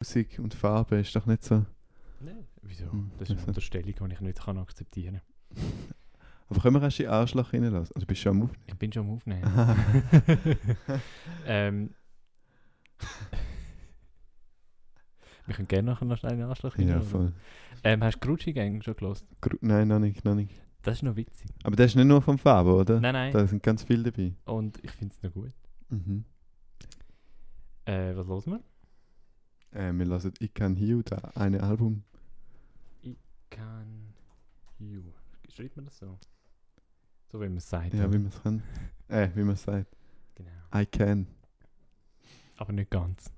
Musik und Farbe ist doch nicht so. Nein. Wieso? Hm, Das ist eine. Unterstellung, die ich nicht kann akzeptieren Aber können wir erst in den Arschloch reinlassen? Also bist du schon am Aufnehmen? Ich bin schon am Aufnehmen. Ähm, wir können gerne nachher noch schnell einen Anschlag ja, reinlassen. voll. ähm, Hast du Grucci Gang schon gelost? Gru- Nein, noch nicht, noch nicht. Das ist noch witzig. Aber das ist nicht nur vom Fabo, oder? Nein, nein. Da sind ganz viele dabei. Und ich finde es noch gut. Mhm. Äh, was hören wir? Äh, wir lassen Ich kann Hiu da eine Album. Can you. Schreibt man das so? So wie man es sagt. Ja, oder? wie man es kann. Äh, wie man es sagt. Genau. I can. Aber nicht ganz.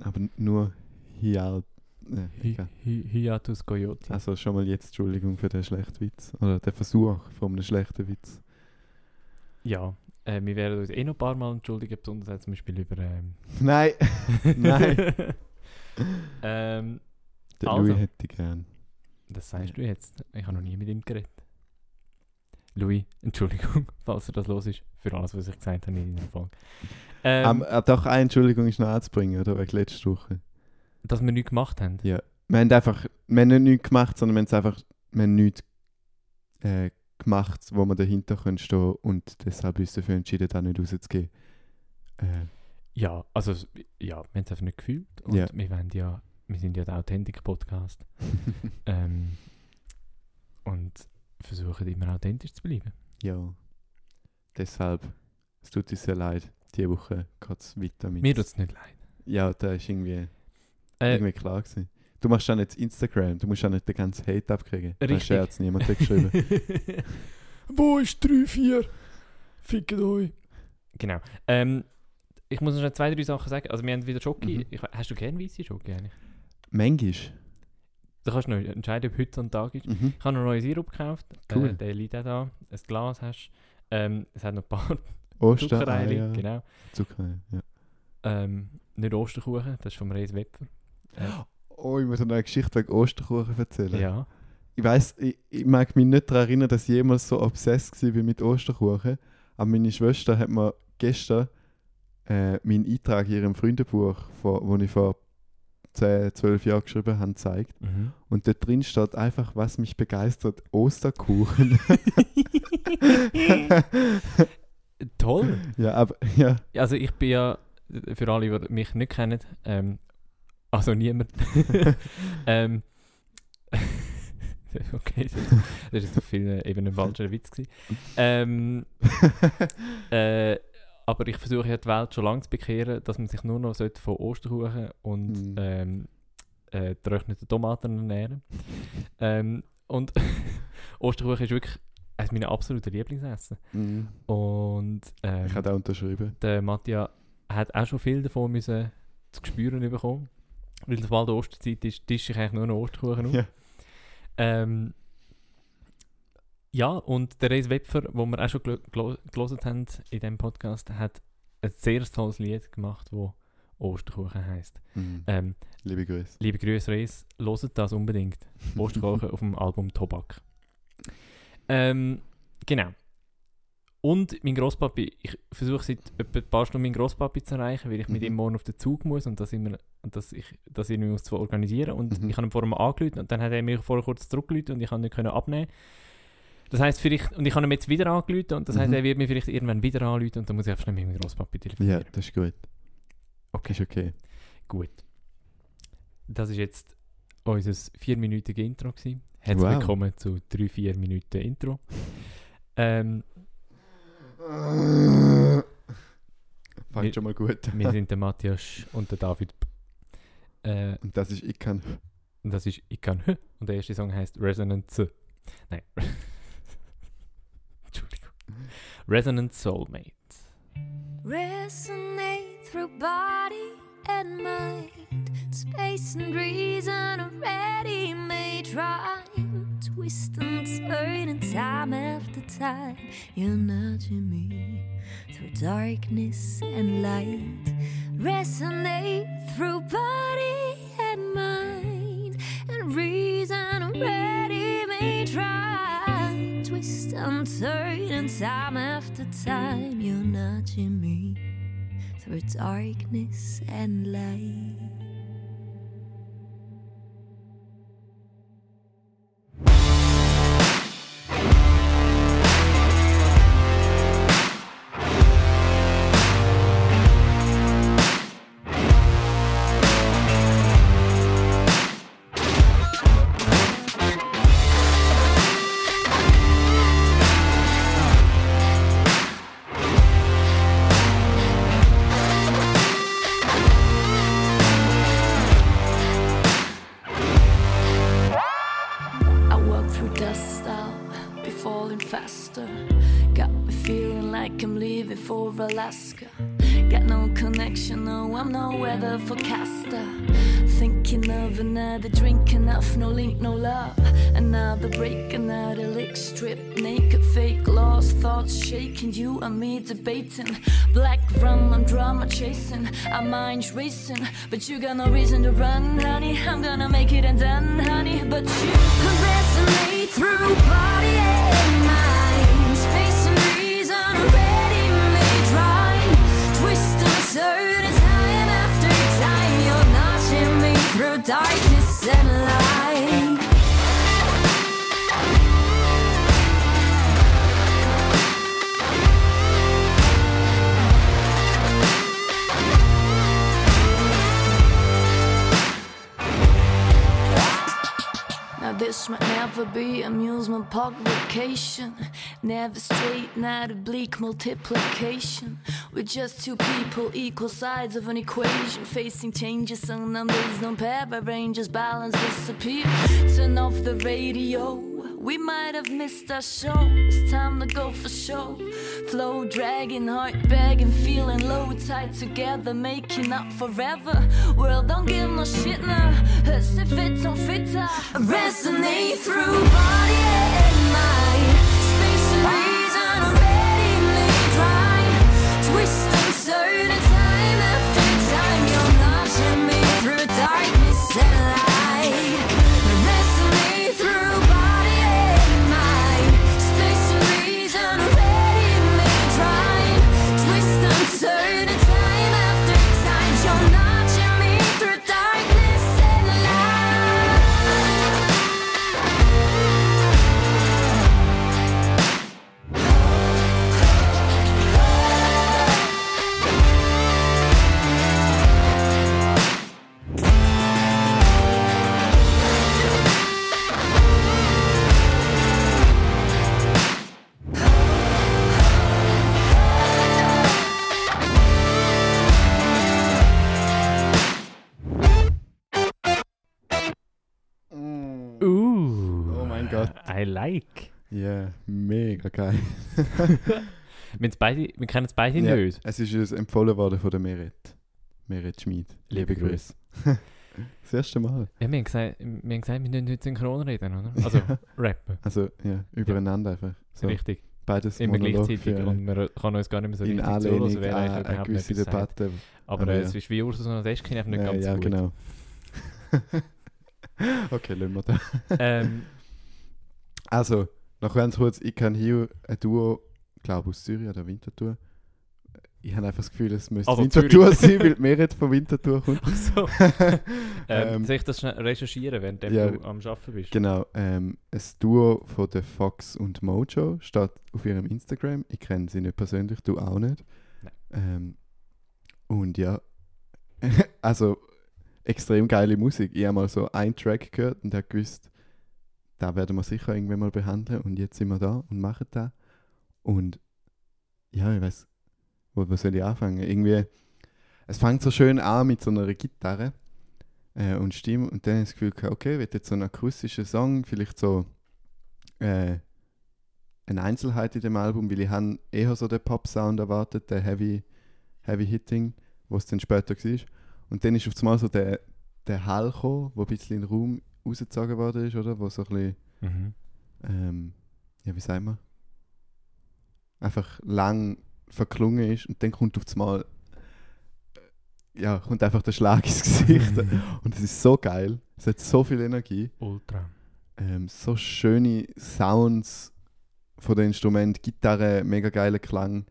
Aber nur Hial. Äh, Hi- Hiatus Coyote. Also schon mal jetzt Entschuldigung für den schlechten Witz. Oder den Versuch von einem schlechten Witz. Ja, äh, wir werden uns eh noch ein paar Mal entschuldigen, besonders zum Beispiel über. Ähm, Nein! Nein! ähm, Den Also. Louis hätte ich gern. das sagst du jetzt. Ich habe noch nie mit ihm geredet. Louis, Entschuldigung, falls er das los ist, für alles, was ich gesagt habe in der Folge. Ähm, Ähm, äh, doch, eine Entschuldigung ist noch anzubringen, oder? Wegen letzter Woche. dass wir nichts gemacht haben. Ja. Wir haben einfach, wir haben nicht nichts gemacht, sondern wir haben es einfach, wir haben nichts äh, gemacht, wo wir dahinter können stehen und deshalb uns dafür entschieden, da nicht rauszugehen. Äh, Ja, also, ja, wir haben es einfach nicht gefühlt. Und Ja. wir, wollen ja, wir sind ja der Authentik-Podcast. ähm, und versuchen immer authentisch zu bleiben. ja. Deshalb, es tut uns sehr leid. Diese Woche geht es weiter mit. Mir tut es nicht leid. Ja, da ist irgendwie, Äh, irgendwie klar gewesen. Du machst dann jetzt Instagram, du musst auch nicht den ganzen Hate abkriegen. Richtig. Scherz, niemand hat geschrieben. Wo ist 3, 4? Fickt euch. Genau. Ähm, ich muss noch zwei, drei Sachen sagen. Also wir haben wieder Schoki. Mhm. Ich, hast du gerne weiße Schoki eigentlich? Manchmal. Da kannst du noch entscheiden, ob heute ein Tag ist. Mhm. Ich habe noch neuen Sirup gekauft. Cool. Äh, der liegt auch da. Ein Glas hast ähm, Es hat noch ein paar Oster, Zuckereier. Genau. Zucker, ja. Ähm, nicht Osterkuchen, das ist vom Reis Wepfer. Äh, Oh, ich muss noch eine Geschichte wegen Osterkuchen erzählen. ja. Ich weiß, ich, ich mag mich nicht daran erinnern, dass ich jemals so obsessed war mit Osterkuchen. Aber meine Schwester hat mir gestern äh, meinen Eintrag in ihrem Freundebuch, von, wo ich vor 10, 12 Jahren geschrieben habe, gezeigt. Mhm. Und dort drin steht einfach, was mich begeistert, Osterkuchen. Toll. ja, aber ja. Also ich bin ja, für alle, die mich nicht kennen, ähm, also niemand. ähm, okay, das ist- das ist auf vielen Ebenen ein falscher Witz gewesen. Ähm, äh, aber ich versuche ja die Welt schon lange zu bekehren, dass man sich nur noch von Osterkuchen und Mhm. ähm, äh, getrockneten Tomaten ernähren ähm, Und Osterkuchen ist wirklich eines meiner absoluten Lieblingsessen. Mhm. Und ähm, Ich habe auch unterschrieben. der Matthias hat auch schon viel davon müssen zu spüren bekommen. Weil sobald Osterzeit ist, tische ich eigentlich nur noch Osterkuchen auf. Ja. Ähm, ja, und der Reis Wepfer, wo wir auch schon gelesen haben in diesem Podcast, hat ein sehr tolles Lied gemacht, wo Osterkuchen heisst. Mhm. Ähm, Liebe Grüße. liebe Grüße, Reis, loset das unbedingt. Osterkuchen auf dem Album Tobak. Ähm, genau. Und mein Grosspapi, ich versuche seit etwa ein paar Stunden meinen Grosspapi zu erreichen, weil ich mit Mhm. ihm morgen auf den Zug muss und das immer, und dass ich das irgendwie muss zu organisieren. Und Mhm. ich habe ihn vorher mal und dann hat er mir vorher kurz zurückgerufen und ich konnte nicht können abnehmen. Das heisst vielleicht, und ich habe ihn jetzt wieder angerufen und das heisst, Mhm. er wird mir vielleicht irgendwann wieder anrufen und dann muss ich einfach schnell mit meinem Grosspapi Ja, telefonieren. das ist gut. Okay. Ist okay. Gut. Das ist jetzt unser vierminütiges Intro gewesen. Herzlich Wow. willkommen zu drei, vier Minuten Intro. Ähm, Wir- Fängt schon mal gut. wir sind der Matthias und der David. Äh, Und das ist Ich kann. und das ist Ich kann. Und der erste Song heißt Resonance. Nein. Resonance Soulmate. Resonate through body and mind. Space and reason already made rhyme. Twist and turn and time after time. You're nudging me through darkness and light. Resonate through body and mind. And reason already made rhyme. Turn time after time. You're nudging me through darkness and light. Me debating. Black rum, I'm drama chasing. Our minds racing, but you got no reason to run, honey. I'm gonna make it and done, honey. But you resonate through body and mind, space and reason, ready-made rhyme. Twist and turn, time after time, you're notching me through darkness and light. This might never be amusement park vacation. Never straight, not bleak multiplication. We're just two people, equal sides of an equation. Facing changes, some numbers don't pair, but ranges balance disappear. Turn off the radio. We might have missed our show. It's time to go for show. Flow dragging, heart begging, feeling low, tied together, making up forever. World don't give no shit now. As if it don't fit, I resonate through body and I like. Ja, mega geil. Wir, beide, wir kennen es beide Ja, nicht. Es ist uns empfohlen worden von der Meret. Meret Schmid. Liebe Liebe Grüße. das erste Mal. Ja, wir haben gesagt, wir, haben gesagt, wir müssen heute synchron reden, oder? Also rappen. Also, ja, übereinander einfach. So, Richtig. beides Immer Monolog gleichzeitig. Und man kann uns gar nicht mehr so in richtig zuhören, an eigentlich eine überhaupt gewisse. Debatte. Aber Aber äh, ja. es ist wie Ursus und Deschkin einfach nicht ja, ganz ja, gut. genau. okay, lassen wir da. Ähm, Also, noch ganz kurz, ich kann hier ein Duo, glaube aus Zürich oder Winterthur. Ich habe einfach das Gefühl, es müsste Also Winterthur sein, weil die Meret von Winterthur kommt. ach so. ähm, Ähm, soll ich das schnell recherchieren, während ja. du am Arbeiten bist? Genau, ähm, ein Duo von der Fox und Mojo steht auf ihrem Instagram. Ich kenne sie nicht persönlich, du auch nicht. Ähm, und ja, also extrem geile Musik. Ich habe mal so einen Track gehört und habe gewusst, da werden wir sicher irgendwann mal behandeln. Und jetzt sind wir da und machen das. Und ja, ich weiß, wo, wo soll ich anfangen? Irgendwie, es fängt so schön an mit so einer Gitarre äh, und Stimme und dann habe ich das Gefühl, okay, wird jetzt so ein akustischer Song, vielleicht so äh, eine Einzelheit in dem Album, weil ich habe eher so den Pop-Sound erwartet, der Heavy, Heavy Hitting, was dann später war. Und dann ist auf einmal so der, der Hall gekommen, wo ein bisschen in den Raum rausgezogen worden ist, oder? Wo so ein bisschen, Mhm. ähm, ja, wie sagt man? Einfach lang verklungen ist und dann kommt auf einmal äh, ja, kommt einfach der Schlag ins Gesicht. Und es ist so geil. Es hat so viel Energie. Ultra. Ähm, so schöne Sounds von den Instrumenten, Gitarre, mega geiler Klang.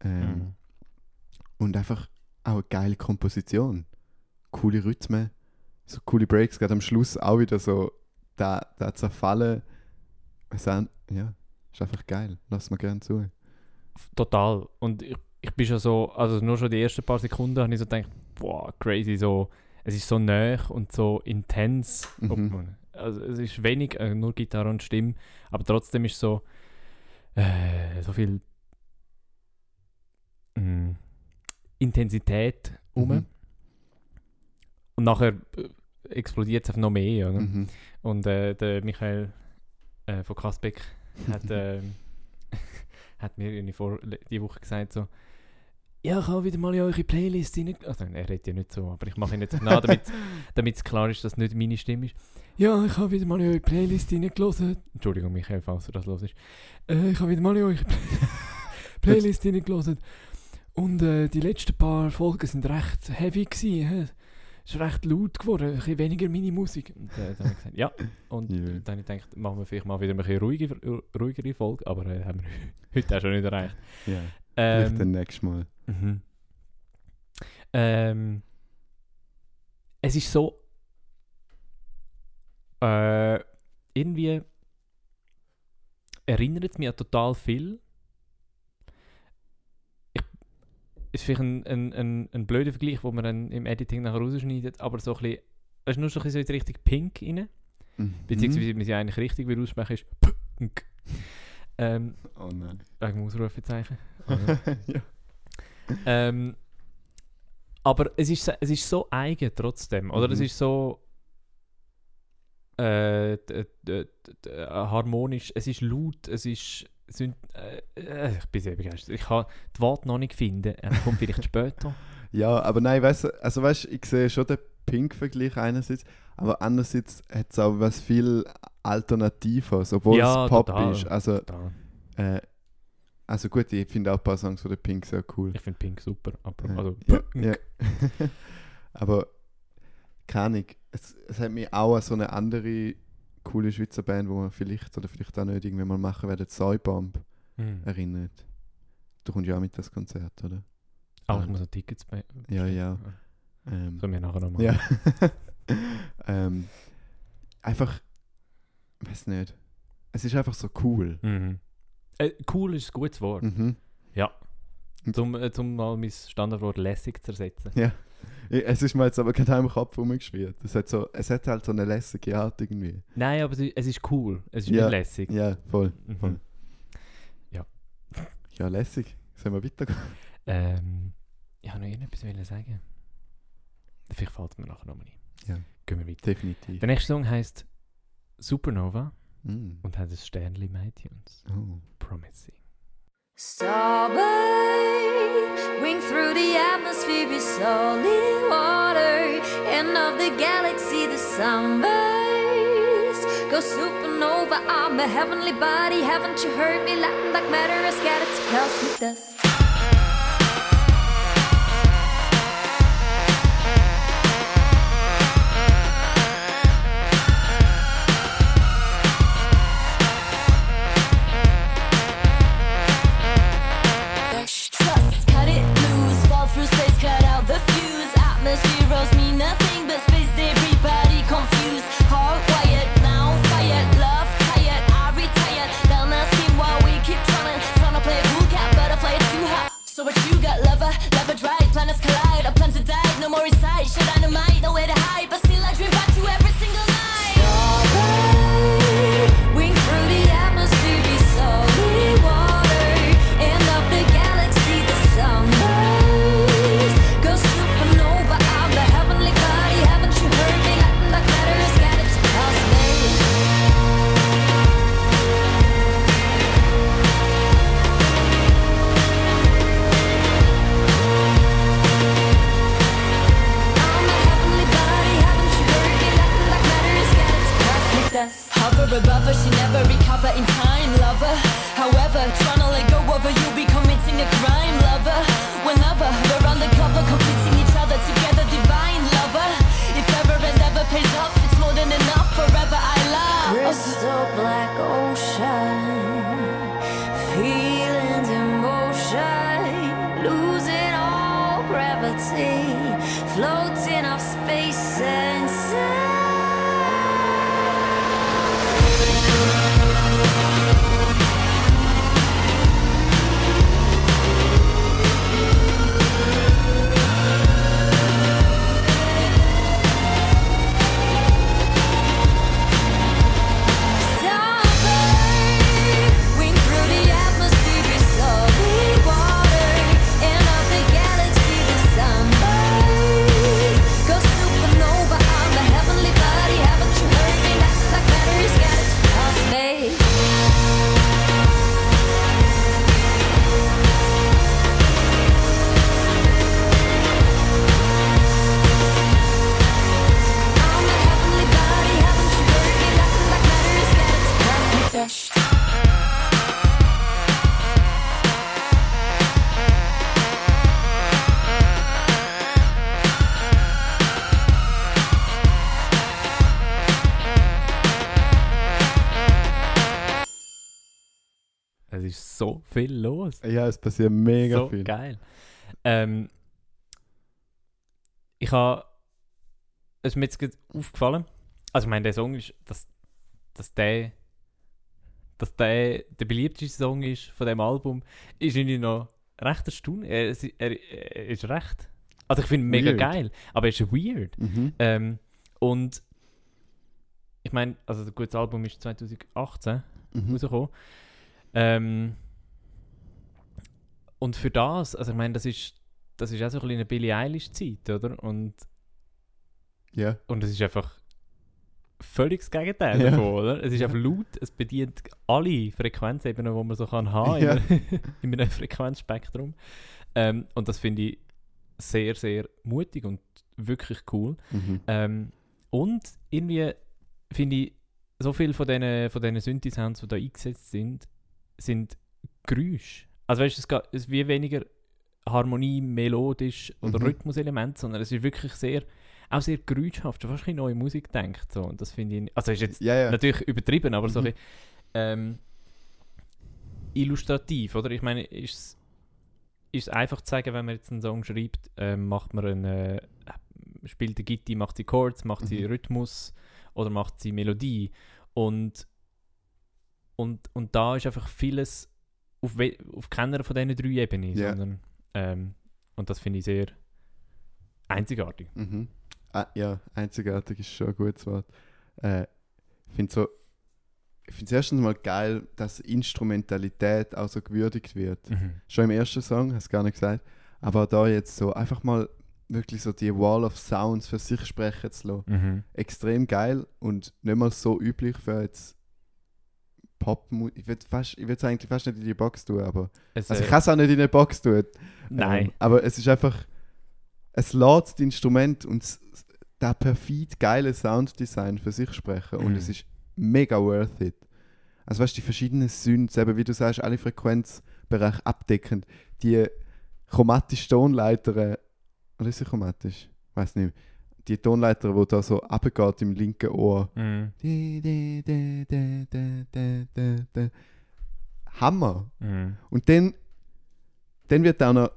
Ähm, Mhm. Und einfach auch eine geile Komposition. Coole Rhythmen, so coole Breaks, gerade am Schluss auch wieder so da, da zerfallen. Es auch- ja, ist einfach geil. Lass mir gerne zu. Total. Und ich, ich bin schon so, also nur schon die ersten paar Sekunden habe ich so gedacht, boah, crazy, so, es ist so nah und so intens. Mhm. Also es ist wenig, äh, nur Gitarre und Stimme, aber trotzdem ist so, äh, so viel mh, Intensität rum. Mhm. Und nachher äh, explodiert es einfach noch mehr. Oder? Mhm. Und äh, der Michael äh, von Kasbeck hat, ähm, hat mir vor, die Woche gesagt, so, ja, ich habe wieder mal in eure Playlist rein... Also, er redet ja nicht so, aber ich mache ihn jetzt nach, damit es klar ist, dass es nicht meine Stimme ist. Ja, ich habe wieder mal in eure Playlist reingelassen. Entschuldigung, Michael, falls du das los ist. Äh, ich habe wieder mal in eure Playlist reingelassen. Und äh, die letzten paar Folgen sind recht heavy gewesen. Ist recht laut geworden, ein bisschen weniger meine Musik. Und äh, dann habe ich gesagt, ja. Und Ja. dann habe ich gedacht, machen wir vielleicht mal wieder ein bisschen ruhige, ruhigere Folge, aber äh, haben wir heute auch schon nicht erreicht. Ja, vielleicht Ähm, dann nächstes Mal. Mhm. Ähm, es ist so. Äh, irgendwie erinnert es mich an total viel. Ich, ist vielleicht ein, ein, ein, ein blöder Vergleich, wo man dann im Editing nachher rausschneidet, aber so ein bisschen. Es ist nur so ein bisschen so in die Richtung Pink rein. Mhm. Beziehungsweise, man sie eigentlich richtig will aussprechen, ist Pink. Ähm, Oh nein. wegen Ausrufezeichen. ja. Ähm, aber es ist, es ist so eigen trotzdem. Oder es Mhm. ist so äh, harmonisch, es ist laut, es ist. Sind, äh, äh, ich bin sehr begeistert. Ich kann die Worte noch nicht finden. Er kommt vielleicht später. ja, aber nein, weißt du, also weißt, ich sehe schon den Pink-Vergleich einerseits, aber andererseits hat es auch was viel Alternatives, obwohl Ja, es Pop total. ist. Also, äh, also gut, ich finde auch ein paar Songs von der Pink sehr cool. Ich finde Pink super. Aber, also, ja, ja. aber keine Ahnung, es, es hat mich auch an so eine andere coole Schweizer Band, wo man vielleicht oder vielleicht auch nicht irgendwann mal machen werden, Säubomb Hm. erinnert. Du kommst ja auch mit das Konzert, oder? Ah, ich muss noch Tickets bei. Ja, ja. Ähm, Sollen wir nachher noch machen. Ja. ähm, einfach, weiß nicht. Es ist einfach so cool. Mhm. Äh, cool ist ein gutes Wort. Mhm. Zum, äh, zum mal mein Standardwort lässig zu ersetzen. Ja. Es ist mir jetzt aber gerade im Kopf rumgeschwirrt. Es hat, so, es hat halt so eine lässige Art irgendwie. Nein, aber es ist- cool. Es ist Ja. nicht lässig. Ja, voll. Mhm. voll. Ja, lässig. Sollen wir weitergehen? Ähm, ich wollte noch irgendetwas wollen sagen. Vielleicht fällt es mir nachher nochmal ein. Ja. Gehen wir weiter. Definitiv. Der nächste Song heißt Supernova Mm. und hat ein Sternli im iTunes. Oh. Promising. Starbird, wing through the atmosphere, be solid water. End of the galaxy, the sunburst. Go supernova, I'm a heavenly body. Haven't you heard me? Latin like matter is scattered to cosmic dust. Versace. Should I los. Ja, es passiert mega so viel. geil. Ähm, ich habe. Es ist mir jetzt aufgefallen. Also, ich meine, der Song ist. Dass, dass der. Dass der der beliebteste Song ist von dem Album, ist irgendwie noch recht erstaunlich. Er, ist- er, er ist recht. Also, ich finde ihn mega Weird. geil. Aber er ist weird. Mhm. Ähm, und. Ich meine, also, das gute Album ist 2018 Mhm. rausgekommen. Ähm, und für das, also ich meine, das ist, das ist auch so ein bisschen eine Billie Eilish-Zeit, oder? Und, Ja. und es ist einfach völlig das Gegenteil Ja. davon, oder? Es ist einfach laut, es bedient alle Frequenzebenen, die man so kann haben Ja. in, einem- in einem Frequenzspektrum. Ähm, und das finde ich sehr, sehr mutig und wirklich cool. Mhm. Ähm, und irgendwie finde ich, so viel von diesen von Synthi-Sounds, die da eingesetzt sind, sind Geräusche. Also weißt du, es, ist wie weniger Harmonie, melodisch oder Mhm. Rhythmuselement, sondern es ist wirklich sehr, auch sehr geräuschhaft, schon fast neue Musik denkt. So. Und das finde ich, also ist jetzt Ja, ja. natürlich übertrieben, aber so Mhm. ein bisschen, ähm, illustrativ, oder? Ich meine, ist es ist es einfach zu sagen, wenn man jetzt einen Song schreibt, ähm, macht man einen, äh, spielt die Gitti, macht sie Chords, macht sie Mhm. Rhythmus oder macht sie Melodie und und, und da ist einfach vieles auf, auf keiner von diesen drei Ebenen, Ja. sondern ähm, und das finde ich sehr einzigartig. Mhm. Ah, ja, einzigartig ist schon ein gutes Wort. Äh, ich finde so, ich finde es erstens mal geil, dass Instrumentalität auch so gewürdigt wird. Mhm. Schon im ersten Song, hast du gar nicht gesagt, aber da jetzt so einfach mal wirklich so die Wall of Sounds für sich sprechen zu lassen. Mhm. Extrem geil und nicht mal so üblich für jetzt Pop. Ich würde es eigentlich fast nicht in die Box tun, aber Es, also äh, ich kann es auch nicht in eine Box tun. nein. Ähm, aber es ist einfach, es lässt das Instrument und der perfid geile Sounddesign für sich sprechen und Mhm. es ist mega worth it. Also weißt du, die verschiedenen Synths, eben wie du sagst, alle Frequenzbereiche abdeckend, die chromatische Tonleiter, äh, oder ist sie chromatisch? Weiß nicht. Die Tonleiter, wo da so abgeht im linken Ohr. Di. Hammer. Mhm. Und dann, dann wird auch noch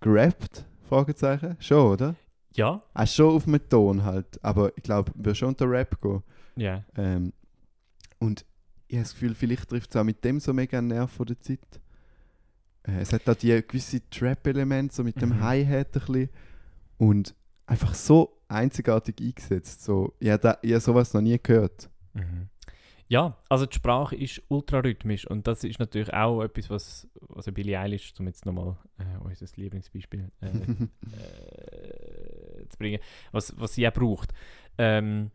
gerappt, Fragezeichen. Schon, oder? Ja, Auch schon auf dem Ton halt. Aber ich glaube, wir schon unter Rap gehen. ja. Ähm, und ich habe das Gefühl, vielleicht trifft es auch mit dem so mega einen Nerv von der Zeit. Äh, es hat da die gewisse Trap-Elemente, so mit dem Mhm. Hi-Hat ein bisschen. Und einfach so einzigartig eingesetzt. So, ich habe sowas noch nie gehört. Mhm. Ja, also die Sprache ist ultrarhythmisch und das ist natürlich auch etwas, was also Billie Eilish, um jetzt nochmal äh, unser Lieblingsbeispiel äh, äh, zu bringen, was, was sie auch braucht. Ähm,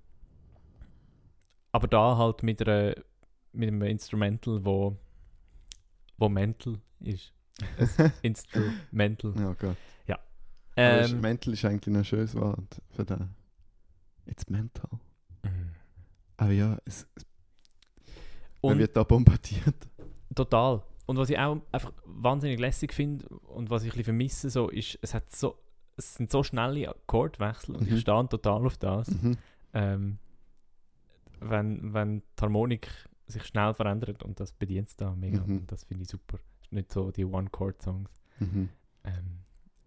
aber da halt mit, einer, mit einem Instrumental, wo, wo mental ist. Instrumental. oh Gott. Aber ist- Ähm, mental ist eigentlich ein schönes Wort für das. It's mental. mhm. Aber ja, es, es man und wird da bombardiert. Total. Und was ich auch einfach wahnsinnig lässig finde und was ich ein bisschen vermisse, so, ist, es, hat so, es sind so schnelle Akkordwechsel und Mhm. ich stehe total auf das. Mhm. Ähm, wenn, wenn die Harmonik sich schnell verändert und das bedient es da mega. Mhm. Und das finde ich super. Nicht so die One-Chord-Songs, Mhm. ähm,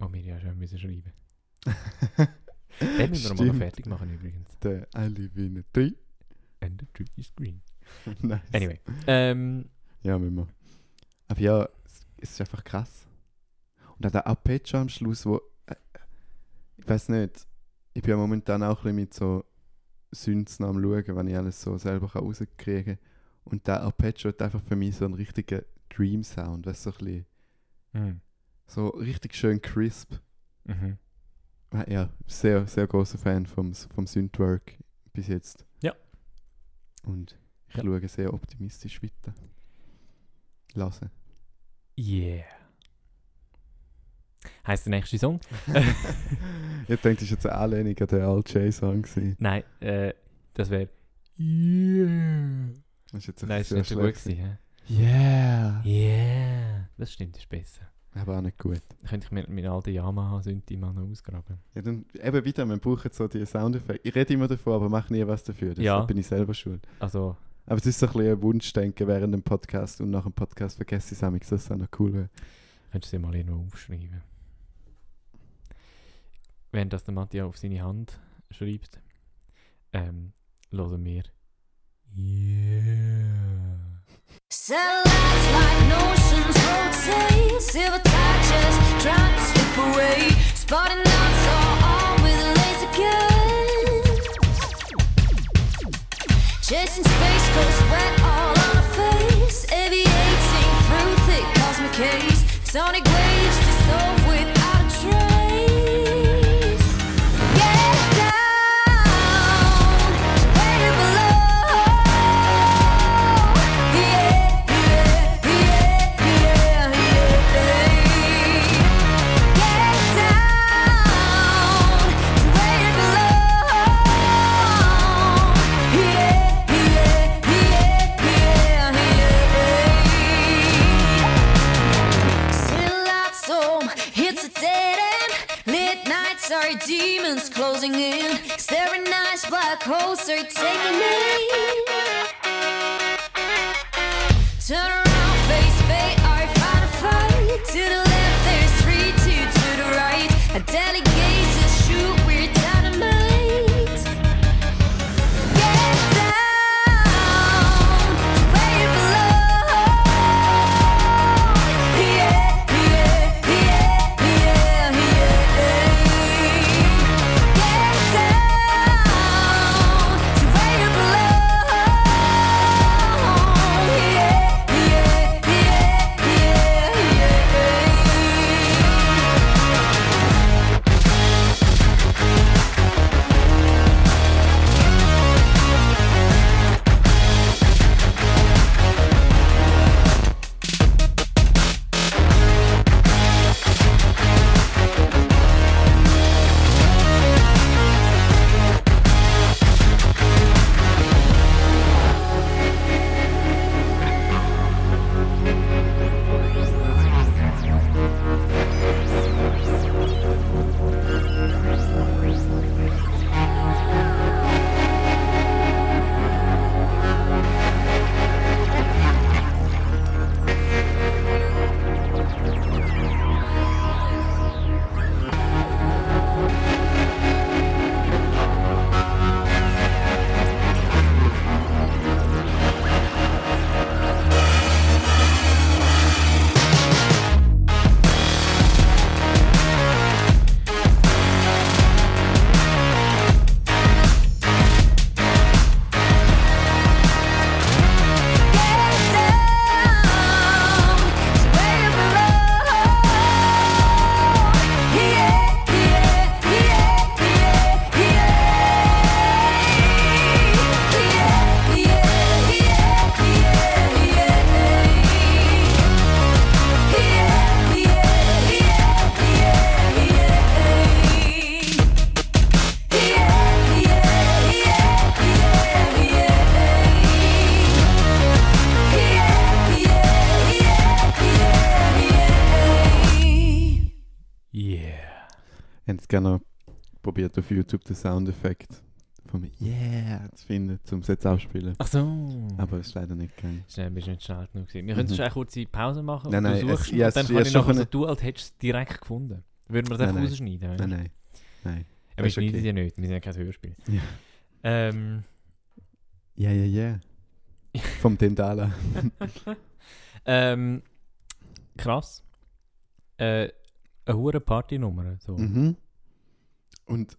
die wir ja schon müssen schreiben Den müssen wir mal noch fertig machen übrigens. Der I live in a tree. And the tree is green. nice. Anyway. Ähm, Ja, müssen wir. Aber ja, es, ist einfach krass. Und auch der Arpeggio am Schluss, wo. Äh, ich weiß nicht. Ich bin ja momentan auch ein bisschen mit so noch am Schauen, wenn ich alles so selber rauskriegen kann. Und der Arpeggio hat einfach für mich so einen richtigen Dream-Sound. Weißt du, so ein bisschen. mhm. So richtig schön crisp. Mhm. Ah, Ja, sehr, sehr großer Fan vom, vom Synthwork bis jetzt. Ja. Und ich Ja. schaue sehr optimistisch weiter. Lassen. Yeah. Heißt der nächste Song? ich denke, das war jetzt eine Anlehnung an den RJ-Song. gewesen. Nein, äh, das wäre Yeah. Das ist jetzt Nein, ist sehr nicht so gut gewesen. Yeah! Yeah. Das stimmt, das ist besser. Aber auch nicht gut. Dann könnte ich mir meinen alten Yamaha Synthi mal noch ausgraben. Ja, dann eben wieder, man braucht so die Soundeffekte. Ich rede immer davon, aber mache nie was dafür. Deshalb Ja. bin ich selber schuld. Also, Aber es ist so ein bisschen ein Wunschdenken während dem Podcast und nach dem Podcast vergesse ich es manchmal, dass es auch noch cool wäre. Könntest du dir mal irgendwo aufschreiben. Wenn das der Matthias auf seine Hand schreibt, ähm, hören wir. Yeah. Satellites like rotate, silver touches to slip away, spotting all with laser. Chasing space all on face, through thick cosmic haze, sonic waves closing in. Staring eyes, black holes are taking aim. Turn around, gerne noch probiert auf YouTube den Soundeffekt von Yeah zu finden, um es jetzt abspielen. Ach so. Aber es ist leider nicht gegangen. Schnell, bist du nicht schnell genug gewesen. Wir können Mhm. schnell eine kurze Pause machen Nein, und nein, du es- suchst ja, und es- dann ja, kann es ich schon nachher so können- tun, als hättest du es direkt gefunden. Würden wir das einfach nein. rausschneiden? du? Nein, nein. Nein. Ja, wir ist schneiden okay. ja nicht, wir sind ja kein Hörspiel. Ja. Ähm, Ja, ja, ja. Vom Dendala. ähm, krass. Äh, eine hure Partynummer. So. mhm. Und.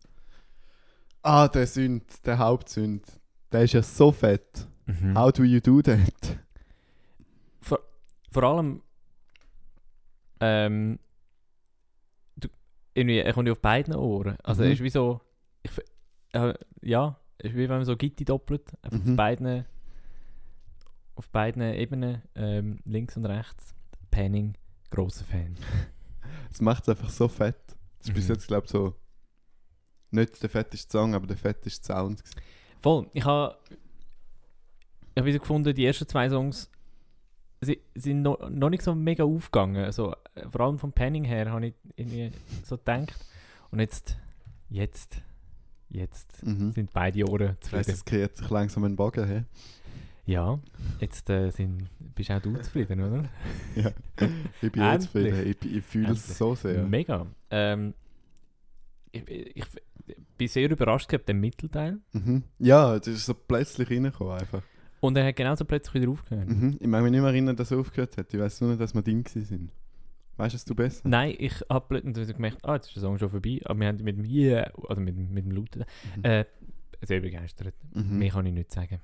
Ah, der Sünd, der Hauptsünd. Der ist ja so fett. Mhm. How do you do that? Vor allem, ähm, du, irgendwie, er kommt ja auf beiden Ohren. Also Mhm. er ist wie so, ich, äh, ja, ist wie wenn man so Gitti doppelt, einfach Mhm. auf beiden, auf beiden Ebenen, ähm, links und rechts. Penning, grosser Fan. Das macht es einfach so fett. Das ist bis Mhm. jetzt, glaube ich, so. Nicht der fetteste Song, aber der fetteste Sound. gewesen. Voll, ich habe hab wieder gefunden, die ersten zwei Songs sie, sind noch, noch nicht so mega aufgegangen. Also, äh, vor allem vom Penning her habe ich irgendwie so gedacht. Und jetzt, jetzt, jetzt Mhm. sind beide Ohren zufrieden. es kreiert sich langsam ein Bogen. He? Ja, jetzt äh, sind, bist auch du zufrieden, oder? Ja. Ich bin auch zufrieden. Ich, ich fühle es so sehr. Mega. Ähm, ich, ich bin sehr überrascht gehabt, den Mittelteil. Mhm. Ja, das ist so plötzlich reingekommen einfach. Und er hat genauso plötzlich wieder aufgehört. Mhm. Ich mag mich nicht mehr erinnern, dass er aufgehört hat. Ich weiß nur, dass wir Ding sind. Weißt du du besser? Nein, ich habe plötzlich gemerkt, ah, jetzt ist der Song schon vorbei. Aber wir haben mit dem Yeah, oder mit, dem- mit dem Lauten, Mhm. äh, sehr begeistert. Mhm. Mehr kann ich nicht sagen.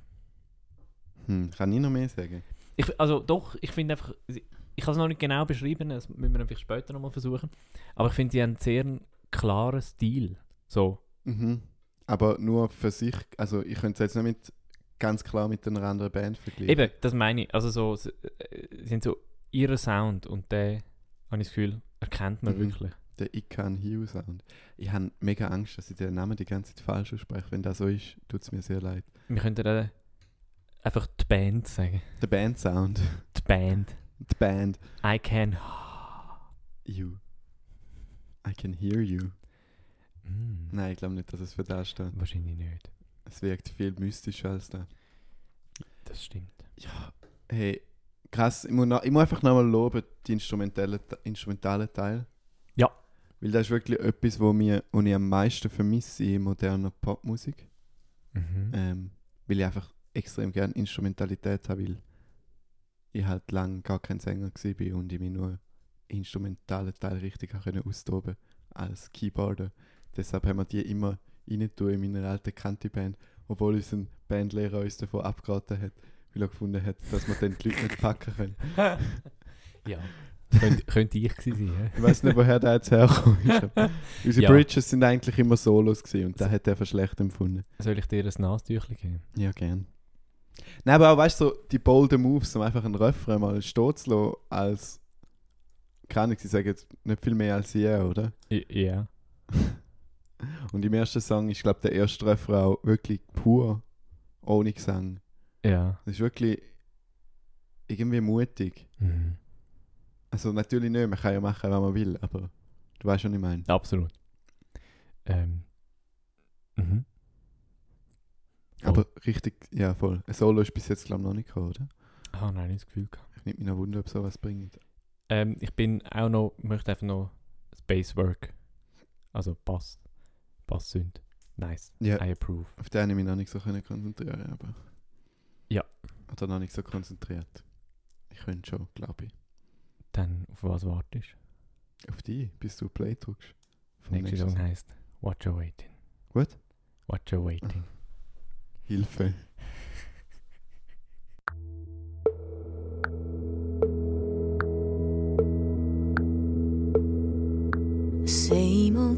Hm. Kann ich noch mehr sagen? Ich, also doch, ich finde einfach, ich kann es noch nicht genau beschreiben, das müssen wir vielleicht später nochmal versuchen. Aber ich finde, sie haben einen sehr klaren Stil. So. Mhm. Aber nur für sich, also ich könnte es jetzt nicht mit, ganz klar mit einer anderen Band vergleichen. Eben, das meine ich. Also so, äh, sind so ihre Sound und der, habe ich das Gefühl, erkennt man Mhm. wirklich. Der Ican Hugh Sound. Ich habe mega Angst, dass ich den Namen die ganze Zeit falsch ausspreche. Wenn das so ist, tut es mir sehr leid. Wir könnten äh, einfach die Band sagen. Der Band Sound. Die Band. Die Band. I can. You. I can hear you. Mm, Nein, ich glaube nicht, dass es für das steht. Wahrscheinlich nicht. Es wirkt viel mystischer als das. Das stimmt. Ja, hey, krass. Ich muss, noch, ich muss einfach nochmal loben, die instrumentellen, instrumentalen Teil. Ja. Weil das ist wirklich etwas, wo, mir, wo ich am meisten vermisse in moderner Popmusik. Mhm. Ähm, weil ich einfach extrem gerne Instrumentalität habe, weil ich halt lange gar kein Sänger war und ich mich nur instrumentalen Teil richtig habe können austoben als Keyboarder. Deshalb haben wir die immer rein tun in meiner alten Kanti-Band, obwohl unser Bandlehrer uns davon abgeraten hat, weil er gefunden hat, dass wir dann die Leute nicht packen können. ja. könnte, könnte ich gewesen sein. hä? Ich weiß nicht, woher der jetzt herkommt. Unsere Ja. Bridges sind eigentlich immer Solos gewesen und der hat er für schlecht empfunden. Soll ich dir ein Nasentüchchen geben? Ja, gern. Nein, aber auch, weißt du, so die bolden Moves, um einfach einen Refrain mal stehen zu lassen, als. Kann ich, sie sagen nicht viel mehr als ja, oder? Ja. Und im ersten Song ist, glaube ich, der erste Refrain wirklich pur, ohne Gesang. Ja. Das ist wirklich irgendwie mutig. Mhm. Also natürlich nicht, man kann ja machen, was man will, aber du weißt schon, was ich meine. Absolut. Ähm. Mhm. Aber richtig, ja voll. Ein Solo ist bis jetzt, glaube ich, noch nicht gekommen, oder? Ah, nein, nicht das Gefühl gehabt. Ich nimmt mich noch Wunder, ob sowas bringt. Ähm, ich bin auch noch, möchte einfach noch Spacework. Also Bass. Bass sind. Nice. Ja. I approve. Auf den habe ich mich noch nicht so können konzentrieren, aber. Ja. Oder noch nicht so konzentriert. Ich könnte schon, glaube ich. Dann auf was wartest Auf die, bis du Play drückst. du? Nächste Song. heisst What You Waiting. What? What You Waiting. Hilfe.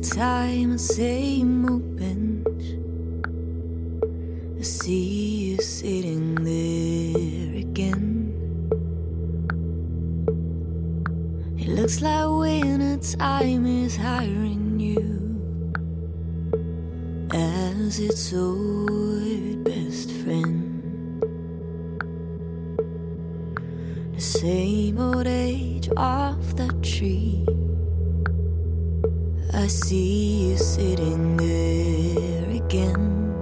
Time, same old bench. I see you sitting there again. It looks like winter time is hiring you as its old best friend. The same old age of the tree. I see you sitting there again.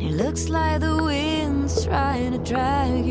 It looks like the wind's trying to drag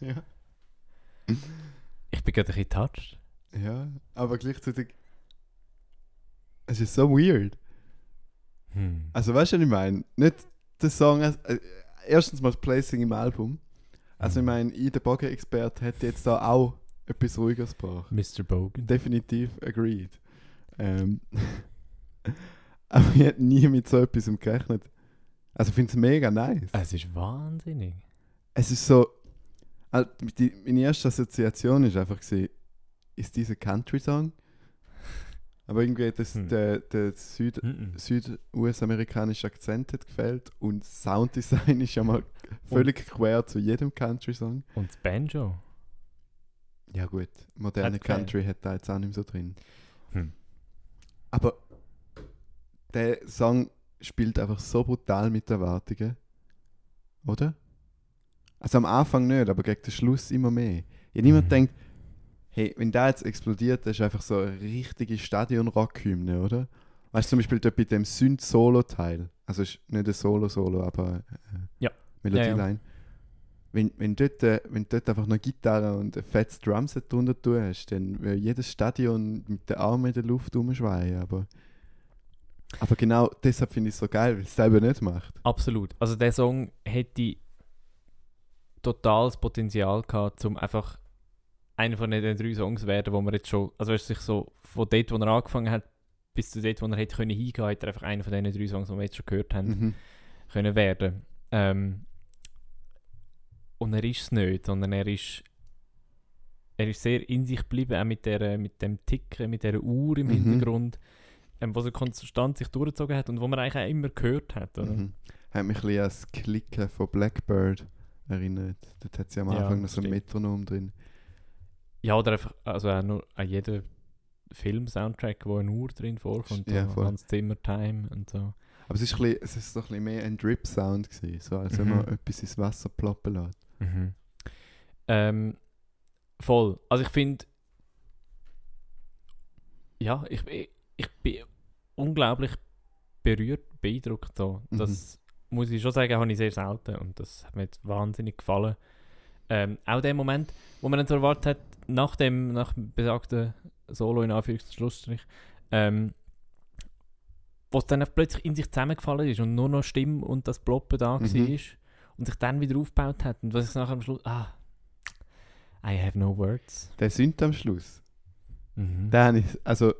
Ja. Ich bin gerade ein bisschen touched. ja, aber gleichzeitig. Es ist so weird. Hm. Also, weißt du, was ich meine? Nicht der Song. Äh, erstens mal das Placing im Album. Also, ich Mhm. meine, ich, der Bogger-Experte, hätte jetzt da auch etwas ruhigeres gebracht. Mr. Bogan. Definitiv agreed. Ähm, aber ich hätte nie mit so etwas gerechnet. Also, ich finde es mega nice. Es ist wahnsinnig. Es ist so. Also, die, meine erste Assoziation ist einfach gewesen, ist dieser Country-Song. Aber irgendwie das, Hm. der, der Süd, Mhm. süd-US-amerikanische Akzent hat gefällt und Sounddesign ist ja mal völlig quer zu jedem Country-Song. Und das Banjo. Ja gut, moderne Hat gefällt. Country hat da jetzt auch nicht mehr so drin. Hm. Aber der Song spielt einfach so brutal mit Erwartungen. Oder? Also am Anfang nicht, aber gegen den Schluss immer mehr. Ja, niemand Mhm. denkt, hey, wenn der jetzt explodiert, das ist einfach so eine richtige Stadion-Rock-Hymne, oder? Weißt du, zum Beispiel dort bei dem Synth-Solo-Teil. Also ist nicht ein Solo-Solo, aber äh, Ja. Melodieline. Wenn, wenn, dort, äh, wenn dort einfach noch Gitarre und ein fettes Drumset drunter tun hast, dann würde jedes Stadion mit den Armen in der Luft rumschreien. Aber, aber genau deshalb finde ich es so geil, weil es selber nicht macht. Absolut. Also der Song hätte totales Potenzial gehabt, um einfach einer von den drei Songs zu werden, wo man jetzt schon, also weißt du, sich so von dort, wo er angefangen hat, bis zu dort, wo er hätte können hingehen, hätte er einfach einer von den drei Songs, die wir jetzt schon gehört haben, Mhm. können werden. Ähm, und er ist es nicht, sondern er ist er ist sehr in sich geblieben, auch mit, der, mit dem Ticken, mit der Uhr im Mhm. Hintergrund, ähm, was er konstant sich durchgezogen hat und wo man eigentlich auch immer gehört hat. Oder? Mhm. Hat mich ein bisschen an das Klicken von Blackbird erinnert. Dort hat sie am Ja, Anfang noch so ein. Metronom drin. Ja, oder einfach, also auch nur an jedem Film-Soundtrack, wo eine Uhr drin vorkommt, Ja, so voll. Hans Zimmer Time und so. Aber es ist, ein bisschen, es ist so ein bisschen mehr ein Drip-Sound gewesen, so als wenn Mhm. man etwas ins Wasser ploppen lässt. Ähm, voll. Also ich finde, ja, ich, ich, ich bin unglaublich berührt, beeindruckt. So. Mhm. Muss ich schon sagen, habe ich sehr selten und das hat mir jetzt wahnsinnig gefallen. Ähm, auch der Moment, wo man dann so erwartet hat, nach dem, nach besagten Solo in Anführungs- und Schlussstrich, ähm, wo es dann plötzlich in sich zusammengefallen ist und nur noch Stimme und das Ploppen da Mhm. war und sich dann wieder aufgebaut hat und was ich nachher am Schluss, ah, I have no words. Der Synth am Schluss, Mhm. habe ich, also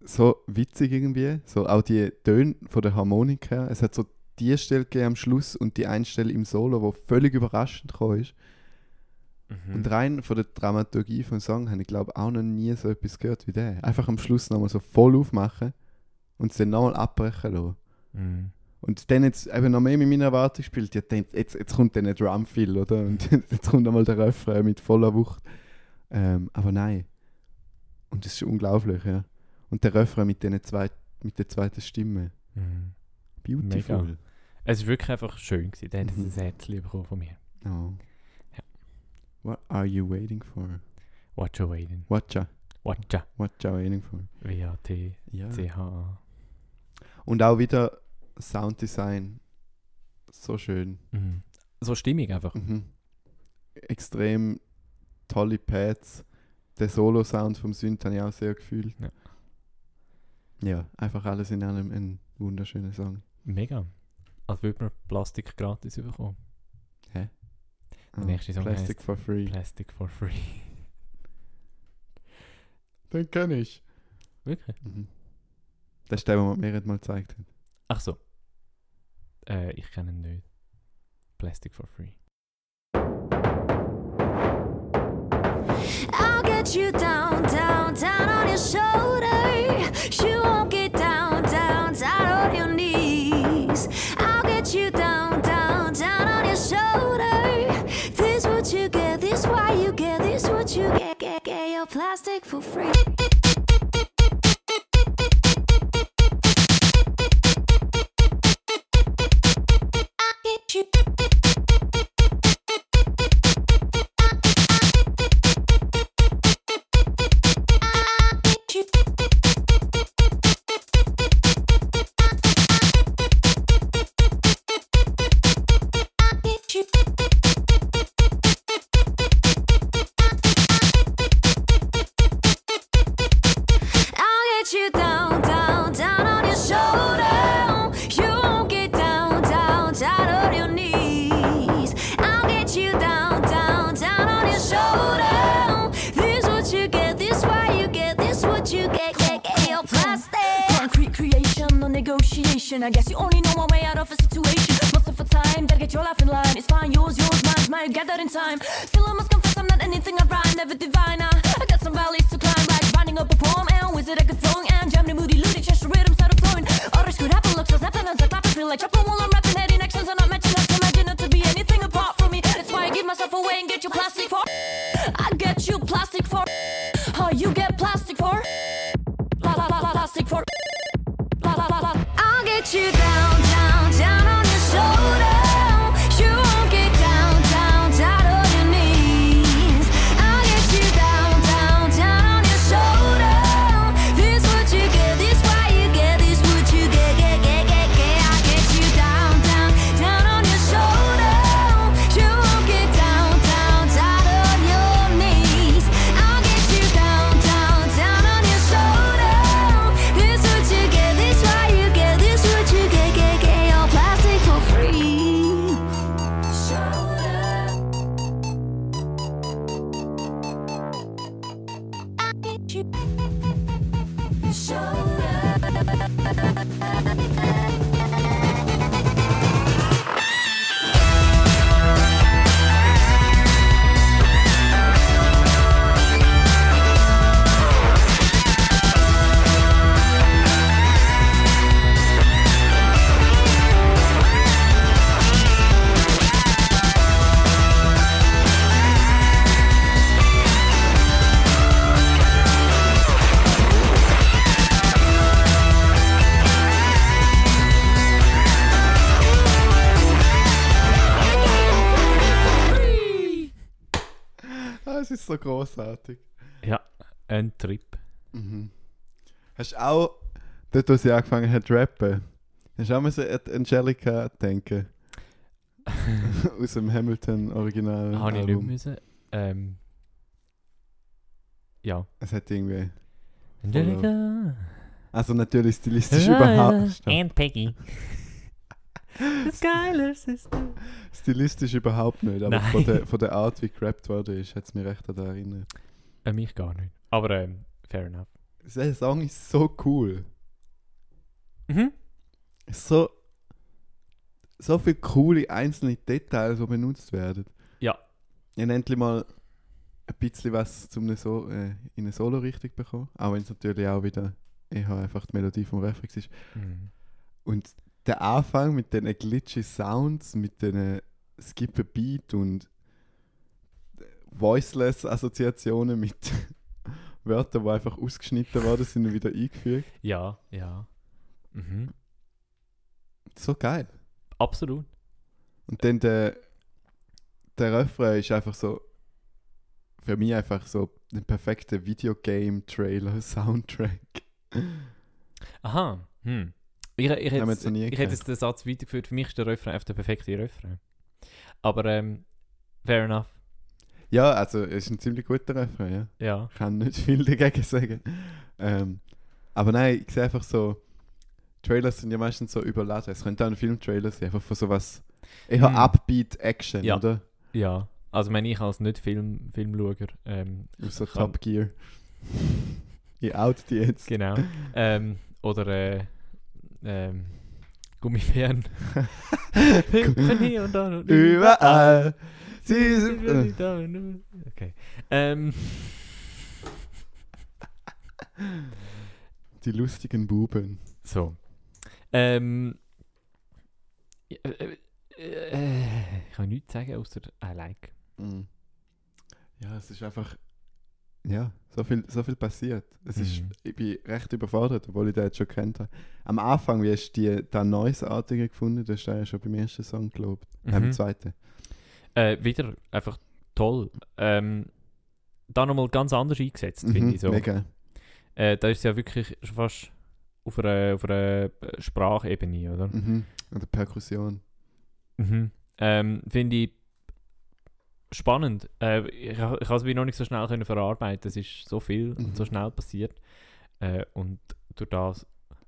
so witzig irgendwie, so auch die Töne von der Harmonika. Es hat so die Stelle gegeben am Schluss und die eine Stelle im Solo, wo völlig überraschend gekommen ist. Mhm. Und rein von der Dramaturgie vom Song habe ich glaube auch noch nie so etwas gehört wie der. Einfach am Schluss nochmal so voll aufmachen und es dann nochmal abbrechen lassen. Mhm. Und dann jetzt eben noch mehr mit meiner Erwartung gespielt. Ich dachte, jetzt, jetzt kommt dann ein Drumfill, oder? Und jetzt kommt einmal der Refrain mit voller Wucht. Ähm, aber nein. Und das ist unglaublich, ja. Und der Refrain mit zwei mit der zweiten Stimme. Mhm. Beautiful. Es war wirklich einfach schön. Gewesen. Der hat Mhm. ein Herzchen bekommen von mir. Oh. Ja. What are you waiting for? A waiting. Watcha. Watcha. Watcha waiting for. W-A-T-C-H-A. Und auch wieder Sounddesign. So schön. Mhm. So stimmig einfach. Mhm. Extrem tolle Pads. Der Solo-Sound vom Synth habe ich auch sehr gefühlt. Ja. Ja, einfach alles in allem ein wunderschöner Song. Mega. Als würde man Plastik gratis bekommen. Der nächste Song Ah, Plastic heisst for free. Plastic for free. Den kenne ich. Wirklich? Mhm. Das ist der, den man mir mal gezeigt hat. Ach so. Äh, ich kenne ihn nicht. Plastic for free. Get your plastic for free. So großartig. Ein Trip. Mhm. Hast du auch, dort wo sie angefangen hat zu rappen, hast du auch müssen an Angelica denken? Aus dem Hamilton Original Habe ich nicht müssen. Ähm, ja. Es hat irgendwie, Angelica. also natürlich stilistisch überhaupt, Stopp. And Peggy. The Skyler Sister. stilistisch überhaupt nicht, aber Nein. von der, von der Art wie gerappt wurde, ist, hat es mich recht daran erinnert. Äh, mich gar nicht. Aber ähm, fair enough. Der Song ist so cool. Mhm. So, so viele coole einzelne Details, die benutzt werden. Ja. Ich habe endlich mal ein bisschen was zum so äh, in eine Solo-Richtung bekommen. Auch wenn es natürlich auch wieder eher einfach die Melodie vom Reflex ist. Mhm. Und der Anfang mit den glitchy Sounds, mit den Skippen Beat und voiceless Assoziationen mit Wörtern, die einfach ausgeschnitten worden sind und wieder eingefügt. Ja, ja. Mhm. So geil. Absolut. Und dann der, der Refrain ist einfach so, für mich einfach so ein perfekter Videogame-Trailer-Soundtrack. Aha. Hm. Ich, ich, hätte, jetzt ich hätte jetzt den Satz weitergeführt. Für mich ist der Refrain einfach der perfekte Refrain. Aber ähm, fair enough. Ja, also es ist ein ziemlich guter Refrain, ja. Ja. Ich kann nicht viel dagegen sagen. Ähm, aber nein, ich sehe einfach so, Trailers sind ja meistens so überladen. Es könnte auch ein Filmtrailer sein, einfach von sowas eher Hm. Upbeat-Action, Ja. oder? Ja. Also wenn ich als nicht Film, Filmschauer ähm, kann- Top Gear. ich out die jetzt. Genau. ähm, oder äh, ähm, Gummibären. Hüpfen hier und da und Überall. Sie sind, äh, Okay. Ähm, die lustigen Buben. so. Ähm, ja, äh, äh, ich kann nichts sagen außer I like. Mm. Ja, es ist einfach. Ja, so viel, so viel passiert. Es ist, Mhm. ich bin recht überfordert, obwohl ich den jetzt schon kennt habe. Am Anfang, wie hast du die, den Neuesartigen gefunden? Das ist ja schon beim ersten Song gelobt. Mhm. Mhm. Beim zweiten. Äh, wieder einfach toll. Ähm, da nochmal ganz anders eingesetzt, finde Mhm, ich so. Mega. Äh, da ist es ja wirklich schon fast auf einer, auf einer Sprachebene, oder? Mhm. Die Perkussion. Mhm. Ähm, Finde ich spannend. Äh, ich ich habe es wie noch nicht so schnell können verarbeiten. Es ist so viel und so Mhm. schnell passiert. Äh, und durch das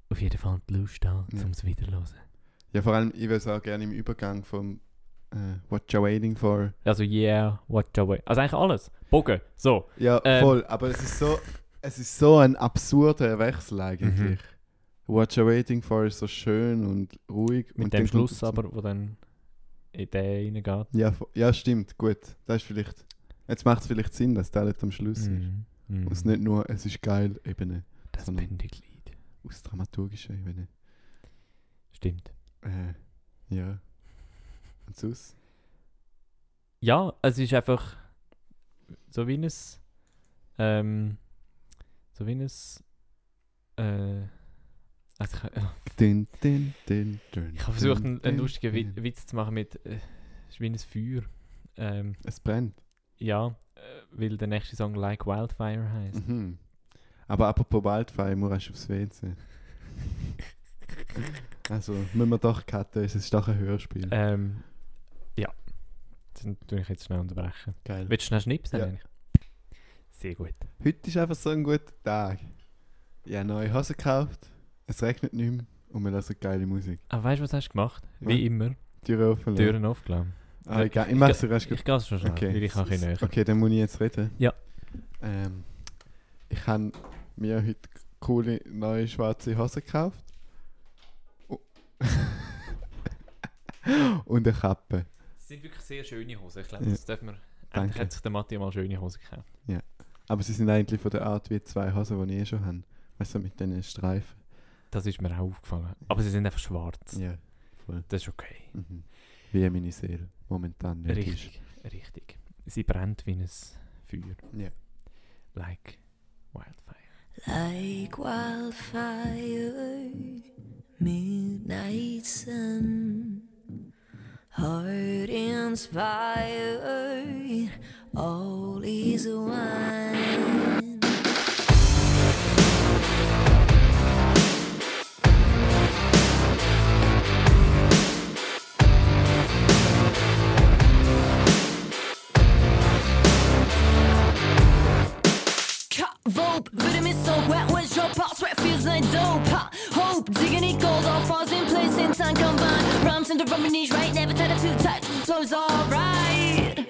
auf jeden Fall die Lust da, Ja. um es wieder zu hören. Ja, vor allem, ich würde es auch gerne im Übergang vom äh, What You Waiting For. Also, yeah, what you way. Also eigentlich alles. Bogen. So. Ja, Ähm. voll. Aber es ist so, es ist so ein absurder Wechsel eigentlich. What You Waiting For ist so schön und ruhig. Mit und dem Schluss aber, wo dann in den reingeht. Ja, ja, stimmt, gut. Das ist vielleicht. Jetzt macht es vielleicht Sinn, dass der nicht am Schluss ist. Mhm. Mhm. Und es nicht nur, es ist geil, Ebene. das Bindeglied. Aus dramaturgischer Ebene. Stimmt. Äh, ja. Und sonst? Ja, es ist einfach so wie ein. Ähm, so wie ein. Äh, also ich, ja, din, din, din, ich habe versucht, einen, einen lustigen. Witz zu machen mit. Äh, es ist wie ein Feuer. Ähm, Es brennt. ja, äh, weil der nächste Song Like Wildfire heißt. Mhm. Aber apropos Waldfire, musst du aufs WC. also, müssen wir doch cutten, es ist doch ein Hörspiel. Ähm, ja. Dann tue ich jetzt schnell unterbrechen. Geil. Willst du schnell schnipsen? Ja. eigentlich? Sehr gut. Heute ist einfach so ein guter Tag. Ich habe neue Hosen gekauft, es regnet nicht mehr und wir hören geile Musik. Aber weißt du, was hast du gemacht? Wie immer, Türen offen. lassen. Türen aufgelassen. Ah, egal. Ich Ich mach's dir erst Ich gehe schon schnell, Okay. weil ich kann ein näher. Okay, dann muss ich jetzt reden. Ja. Ähm, ich habe mir heute coole neue schwarze Hosen gekauft. Oh. Und eine Kappe. Es sind wirklich sehr schöne Hosen. Ich glaube, Ja. das dürfen wir. Danke. Endlich hat sich der Matti mal schöne Hosen gekauft. Aber sie sind eigentlich von der Art wie zwei Hosen, die ich eh schon habe. Weißt du, mit diesen Streifen. Das ist mir auch aufgefallen. Aber sie sind einfach schwarz. Ja, voll. Das ist okay. Mhm. Wie meine Seele momentan nicht Richtig, richtig. Sie brennt wie ein Feuer. Ja. Like Wildfire. Like wildfire, midnight sun, heart inspired, all is one. Vitamin soap, wet wet shop, pot sweat feels like dope. Hope, digging it gold, all falls in place in time combined. Rhymes and the rubbing knees right, never tied tight, the flow's alright.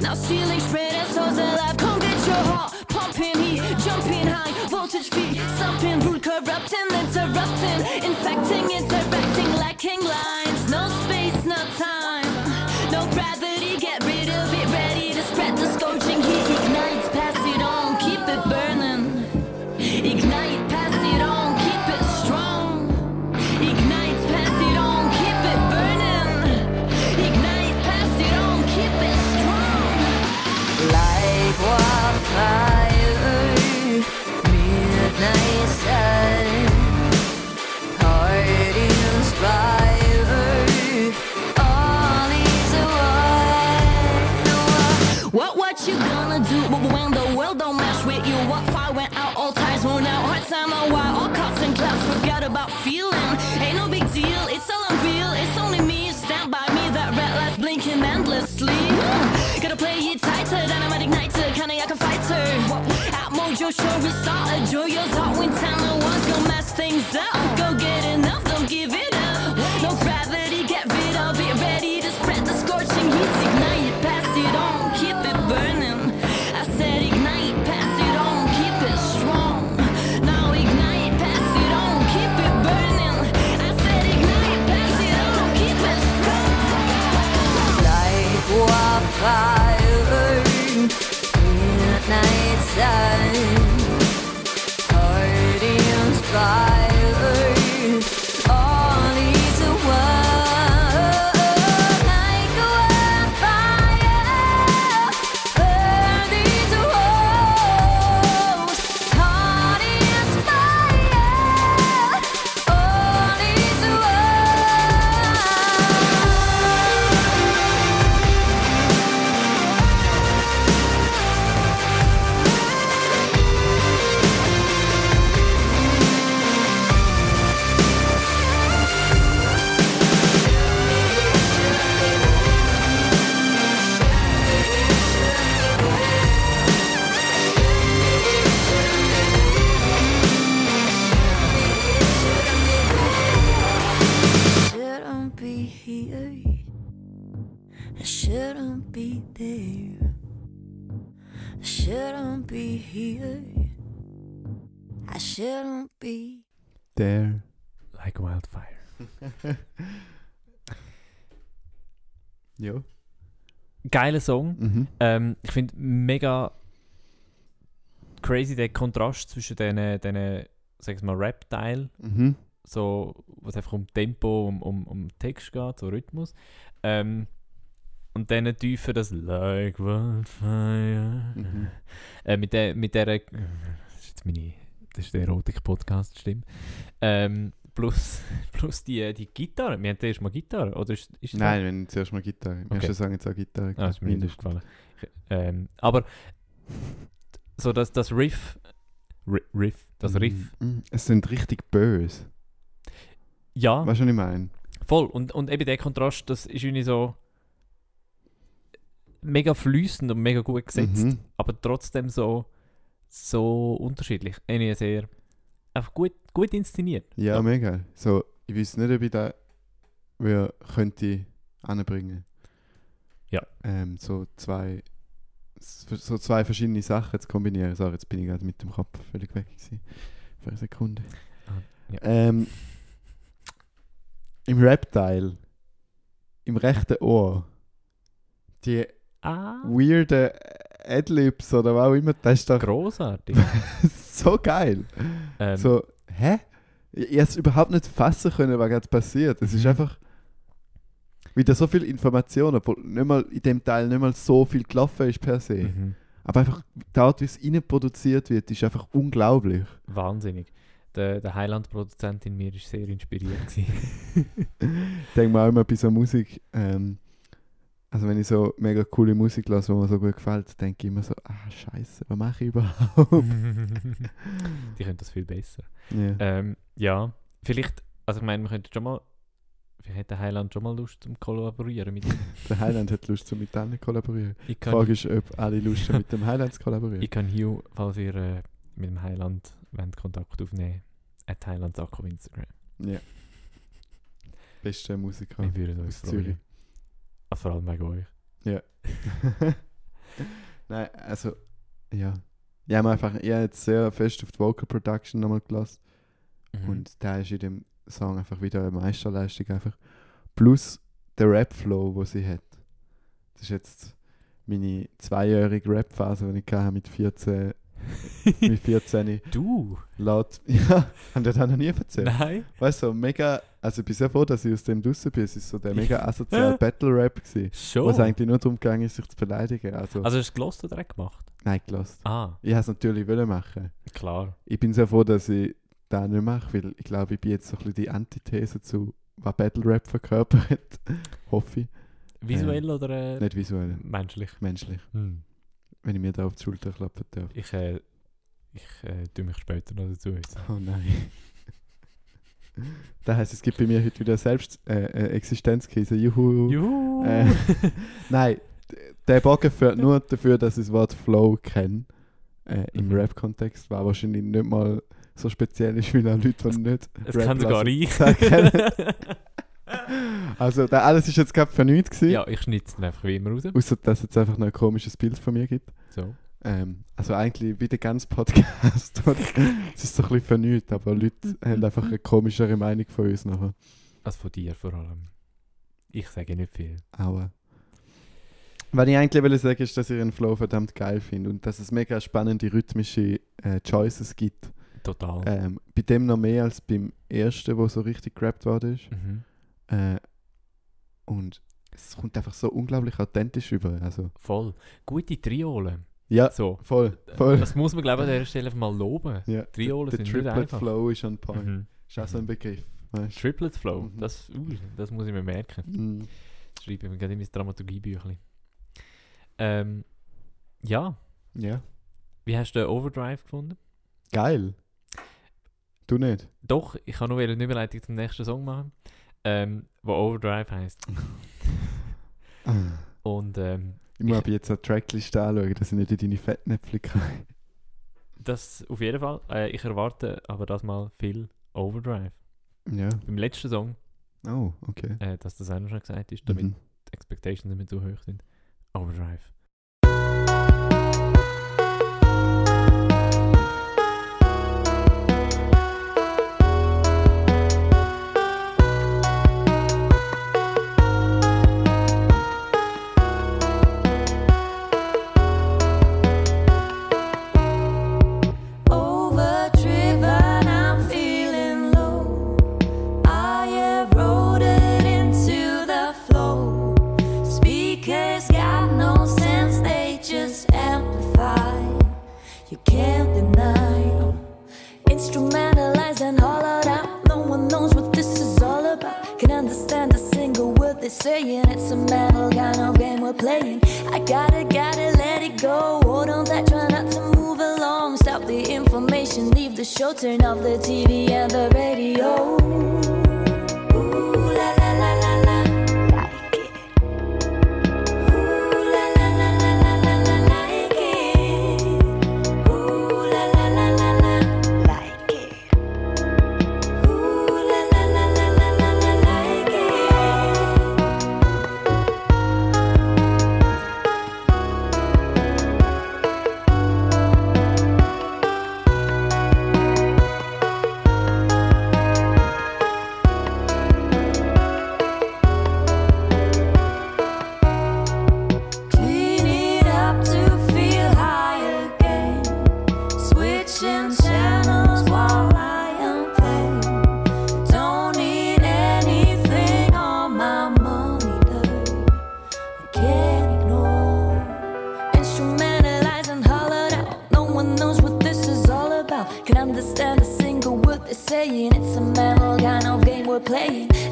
Now ceiling spread as souls alive, come get your heart pumping, heat jumping high, voltage feet thumping, root corrupting, interrupting, infecting, interacting, lacking lines. About feeling. Ain't no big deal, it's all unreal. It's only me, stand by me, that red light's blinking endlessly. Gotta play it tighter, dynamite igniter, kinda like a fighter. At Mojo Show, we started. Joyo's hot when time one's gonna mess things up. Go get enough, don't give it I shouldn't be. Der. Like Wildfire. Ja. Geiler Song. Mhm. Ähm, ich finde mega crazy der Kontrast zwischen diesen, diesen sag ich mal, Rap-Teil, Mhm. so, was einfach um Tempo, um, um, um Text geht, so Rhythmus. Ähm, und dann tiefer das Like Wildfire. Mhm. Äh, mit der, mit der, das ist jetzt meine, das ist der Erotik-Podcast-Stimme. Ähm, plus, plus die, die Gitarre. Wir hatten erst mal Gitarre, oder ist, ist Nein, wenn zuerst mal Gitarre. Wir Okay. okay. sagen jetzt auch Gitarre. Ah, ist mir nicht Mindestens. aufgefallen. Ähm, aber so das, das Riff, Ri- Riff, das Riff, Mhm. Es sind richtig böse. ja, Weißt du, was ich meine? voll. Und, und eben der Kontrast, das ist irgendwie so mega fließend und mega gut gesetzt, Mhm. aber trotzdem so, so unterschiedlich. Irgendwie sehr, einfach gut, gut inszeniert. Ja, Ja. mega. So, ich weiß nicht, ob ich da wer könnte anbringen. Ja. Ähm, so zwei so zwei verschiedene Sachen zu kombinieren. Sorry, jetzt bin ich gerade mit dem Kopf völlig weg gewesen. Für eine Sekunde. Ah, ja. Ähm, Im Rap-Teil, im rechten Ohr, die Ah, weirden Adlibs oder was auch immer, das ist doch großartig. so geil. ähm, So, hä? Ich ich hätte es überhaupt nicht fassen können, was gerade passiert. Es ist Mhm. einfach wieder so viel Information, obwohl nicht mal in dem Teil nicht mal so viel gelaufen ist per se. mhm. Aber einfach die Art, wie es innen produziert wird, ist einfach unglaublich. Wahnsinnig. Der, der Highland-Produzent in mir war sehr inspiriert. Ich denke mir auch immer bei so Musik, ähm, also wenn ich so mega coole Musik lasse, die mir so gut gefällt, denke ich immer so, ah scheiße, was mache ich überhaupt? Die können das viel besser. ja. Ähm, ja, vielleicht, also ich meine, wir könnten schon mal, wir hätten Highland schon mal Lust zum Kollaborieren mit ihm. Der Highland hat Lust, so mit denen zu kollaborieren. Ich Die kann, Frage ist, ob alle Lust haben, mit dem Highland zu kollaborieren. ich kann Hugh, falls ihr äh, mit dem Highland wollt, Kontakt aufnehmen at Sack auf Instagram. Ja. Bester Musiker Wir würden uns aus Zürich. Ah, vor allem wegen euch. Nein, also, ja. Ich habe einfach, ich habe jetzt sehr fest auf die Vocal Production nochmal gelassen. Mhm. Und der ist in dem Song einfach wieder eine Meisterleistung einfach. Plus der Rap-Flow, den sie hat. Das ist jetzt meine zweijährige Rap-Phase, die ich hatte mit 14, mit 14 du? laut. Ja, haben dir das noch nie erzählt? Nein? Weißt du, mega, also ich bin sehr froh, dass ich aus dem draussen bin. Es ist so der mega asoziale Battle-Rap gewesen. Schon? Was eigentlich nur darum ging, sich zu beleidigen. Also, Also hast du es gelost oder gemacht? nein, gelost. Ah, Ich es natürlich wollen machen. klar. Ich bin sehr froh, dass ich das nicht mache, weil ich glaube, ich bin jetzt so ein bisschen die Antithese zu, was Battle Rap verkörpert. Hoffe ich. Visuell oder äh, Nicht visuell, menschlich? menschlich. Hm. Wenn ich mir da auf die Schulter klappen darf. Ich, äh, ich äh, tue mich später noch dazu äußern. Oh nein. das heisst, es gibt bei mir heute wieder selbst äh, äh, Existenzkrise. Juhu. Juhu! Äh, Nein, der Bogen führt nur dafür, dass ich das Wort Flow kenne. Äh, Im Mhm. Rap-Kontext, was wahrscheinlich nicht mal so speziell ist wie auch Leute, die nicht Es kann sogar ich. Also, das alles ist jetzt gerade für nichts gewesen. ja, ich schnitze ihn einfach wie immer raus. Außer, dass es jetzt einfach noch ein komisches Bild von mir gibt. So. Ähm, also eigentlich wie der ganze Podcast. es ist so ein bisschen für nichts, aber Leute haben einfach eine komischere Meinung von uns nachher. Also von dir vor allem. Ich sage nicht viel. Aua. Was ich eigentlich will sagen, ist, dass ich den Flow verdammt geil finde und dass es mega spannende rhythmische äh, Choices gibt. Total. Ähm, bei dem noch mehr als beim ersten, wo so richtig gerappt worden ist. Mhm. Äh, und es kommt einfach so unglaublich authentisch über. Also, Voll. Gute Triolen. ja, So. voll, voll. Das muss man, glaube ich, an dieser Stelle einfach mal loben. ja, Triolen der sind nicht Triplet einfach. Flow ist on point. Mhm. Ist auch so ein Begriff. Weißt? Triplet Flow. Mhm. Das, uh, das muss ich mir merken. Mm. Das schreibe ich mir gerade in mein Dramaturgiebüchlein. Ähm, ja. Ja, Wie hast du den Overdrive gefunden? geil. Du nicht? Doch, ich kann nur eine Überleitung zum nächsten Song machen. Ähm, wo Overdrive heißt. Und ähm, Ich muss Ich- jetzt eine Trackliste anschauen, dass ich nicht in deine Fettnäpfel kann. das auf jeden Fall. Äh, ich erwarte aber das mal viel Overdrive. Ja. Beim letzten Song, Oh, okay. äh, dass das auch noch schon gesagt ist, damit Mhm. die Expectations nicht mehr zu hoch sind. Overdrive. Gotta, gotta let it go. Hold on tight, try not to move along. Stop the information, leave the show, turn off the TV and the radio.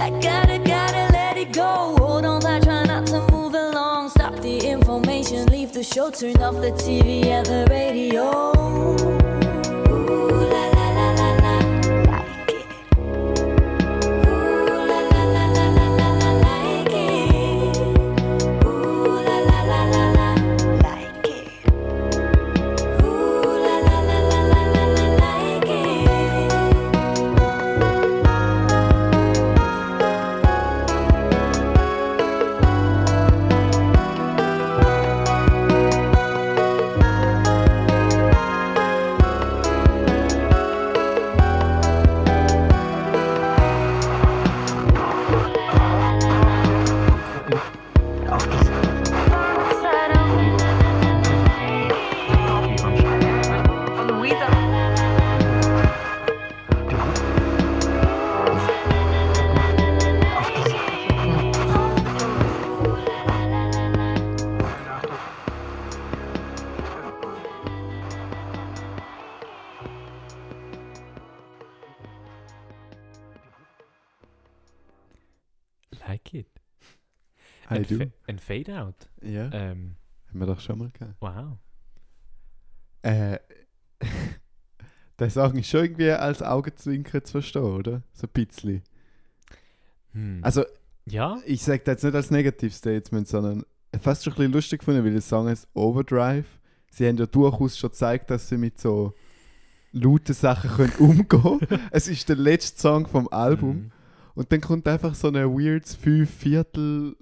I gotta, gotta let it go. Hold on, I try not to move along. Stop the information, leave the show, turn off the TV and the radio. Fade-Out. Ja, Ähm, haben wir doch schon mal gehabt. wow. Äh, der Song ist schon irgendwie als Augenzwinkern zu verstehen, oder? So ein bisschen. Hm. Also, ja, ich sage das jetzt nicht als Negativ-Statement, sondern fast schon ein bisschen lustig gefunden, weil der Song heißt Overdrive. Sie haben ja durchaus schon gezeigt, dass sie mit so lauten Sachen können umgehen können. es ist der letzte Song vom Album. Mhm. Und dann kommt einfach so eine weirds fünf Viertel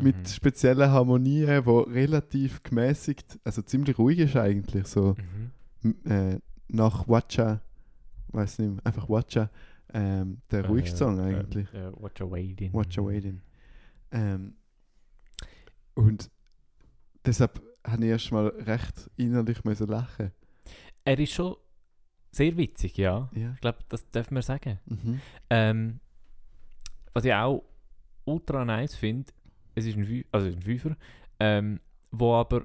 mit Mhm. speziellen Harmonien, wo relativ gemäßigt, also ziemlich ruhig ist eigentlich so. Mhm. Äh, nach Watcha, weiß nicht mehr, einfach Watcha, ähm, der ruhigste Äh, Song äh, eigentlich. äh, Watch a Waiting. Watch a Waiting. Ähm, und deshalb habe ich erst mal recht innerlich müssen lachen. Er ist schon sehr witzig, ja. Ja. Ich glaube, das dürfen wir sagen. Mhm. Ähm, was ich auch ultra nice finde, es ist ein, Fü also ein Fünfer, ähm, wo aber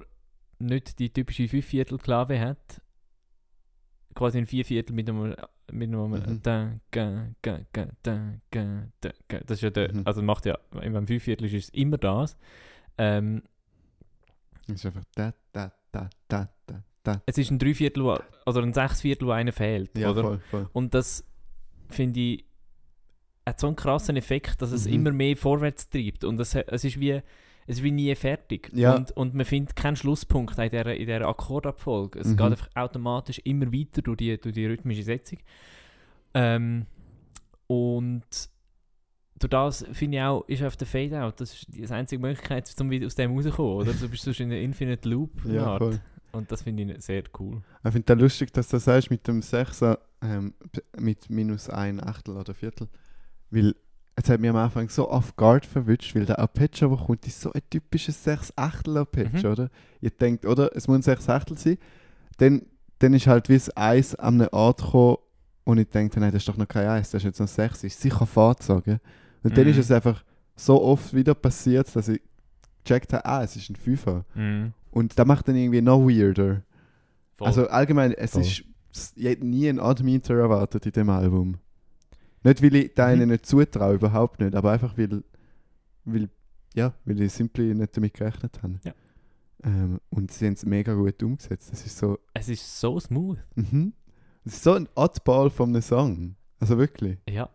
nicht die typische Fünfviertel-Klave hat. Quasi ein Vierviertel mit einem, mit einem Mhm. da, ga, ga, ga, da, ga, da, ga. Das ist ja der, Mhm. also macht ja, im Fünfviertel ist es immer das. Ähm, Es ist einfach da, da, da, da, da, da. es ist ein Dreiviertel wo- oder ein Sechsviertel, wo einer fehlt, Ja, oder? voll, voll. Und das finde ich hat so einen krassen Effekt, dass es Mhm. immer mehr vorwärts treibt. Und es, es, ist, wie, es ist wie nie fertig. Ja. Und, und man findet keinen Schlusspunkt in dieser, in dieser Akkordabfolge. Es Mhm. geht einfach automatisch immer weiter durch die, durch die rhythmische Setzung. Ähm, und durch das finde ich auch, ist auf der Fade-Out, das ist die einzige Möglichkeit, um aus dem rauszukommen. Oder? Du bist sonst in einer Infinite Loop. Ja, voll. Und das finde ich sehr cool. Ich finde das lustig, dass du das sagst mit dem Sechser ähm, p- mit minus ein Achtel oder Viertel. Weil es hat mich am Anfang so off guard verwünscht, weil der Arpeggio, der kommt, ist so ein typisches 6 Achtel Arpeggio, Mhm. oder? Ihr denkt, oder? Es muss ein 6 Achtel sein. Dann, dann ist halt wie das Eis an einem Ort gekommen und ich denke, nein, das ist doch noch kein Eis, das ist jetzt noch 6, ist sicher Fahrzeug. Und dann Mhm. ist es einfach so oft wieder passiert, dass ich gecheckt habe, ah, es ist ein Fünfer. Und das macht dann irgendwie noch weirder. Voll. Also allgemein, es Voll. ist, ich hätte nie einen Odd-Meter erwartet in dem Album. Nicht, weil ich da Mhm. nicht zutraue, überhaupt nicht, aber einfach, weil, weil, ja, weil ich simply nicht damit gerechnet habe. Ja. Ähm, und sie haben es mega gut umgesetzt. Das ist so, es ist so smooth. mhm. Das ist so ein Oddball von einem Song. Also wirklich. Ja.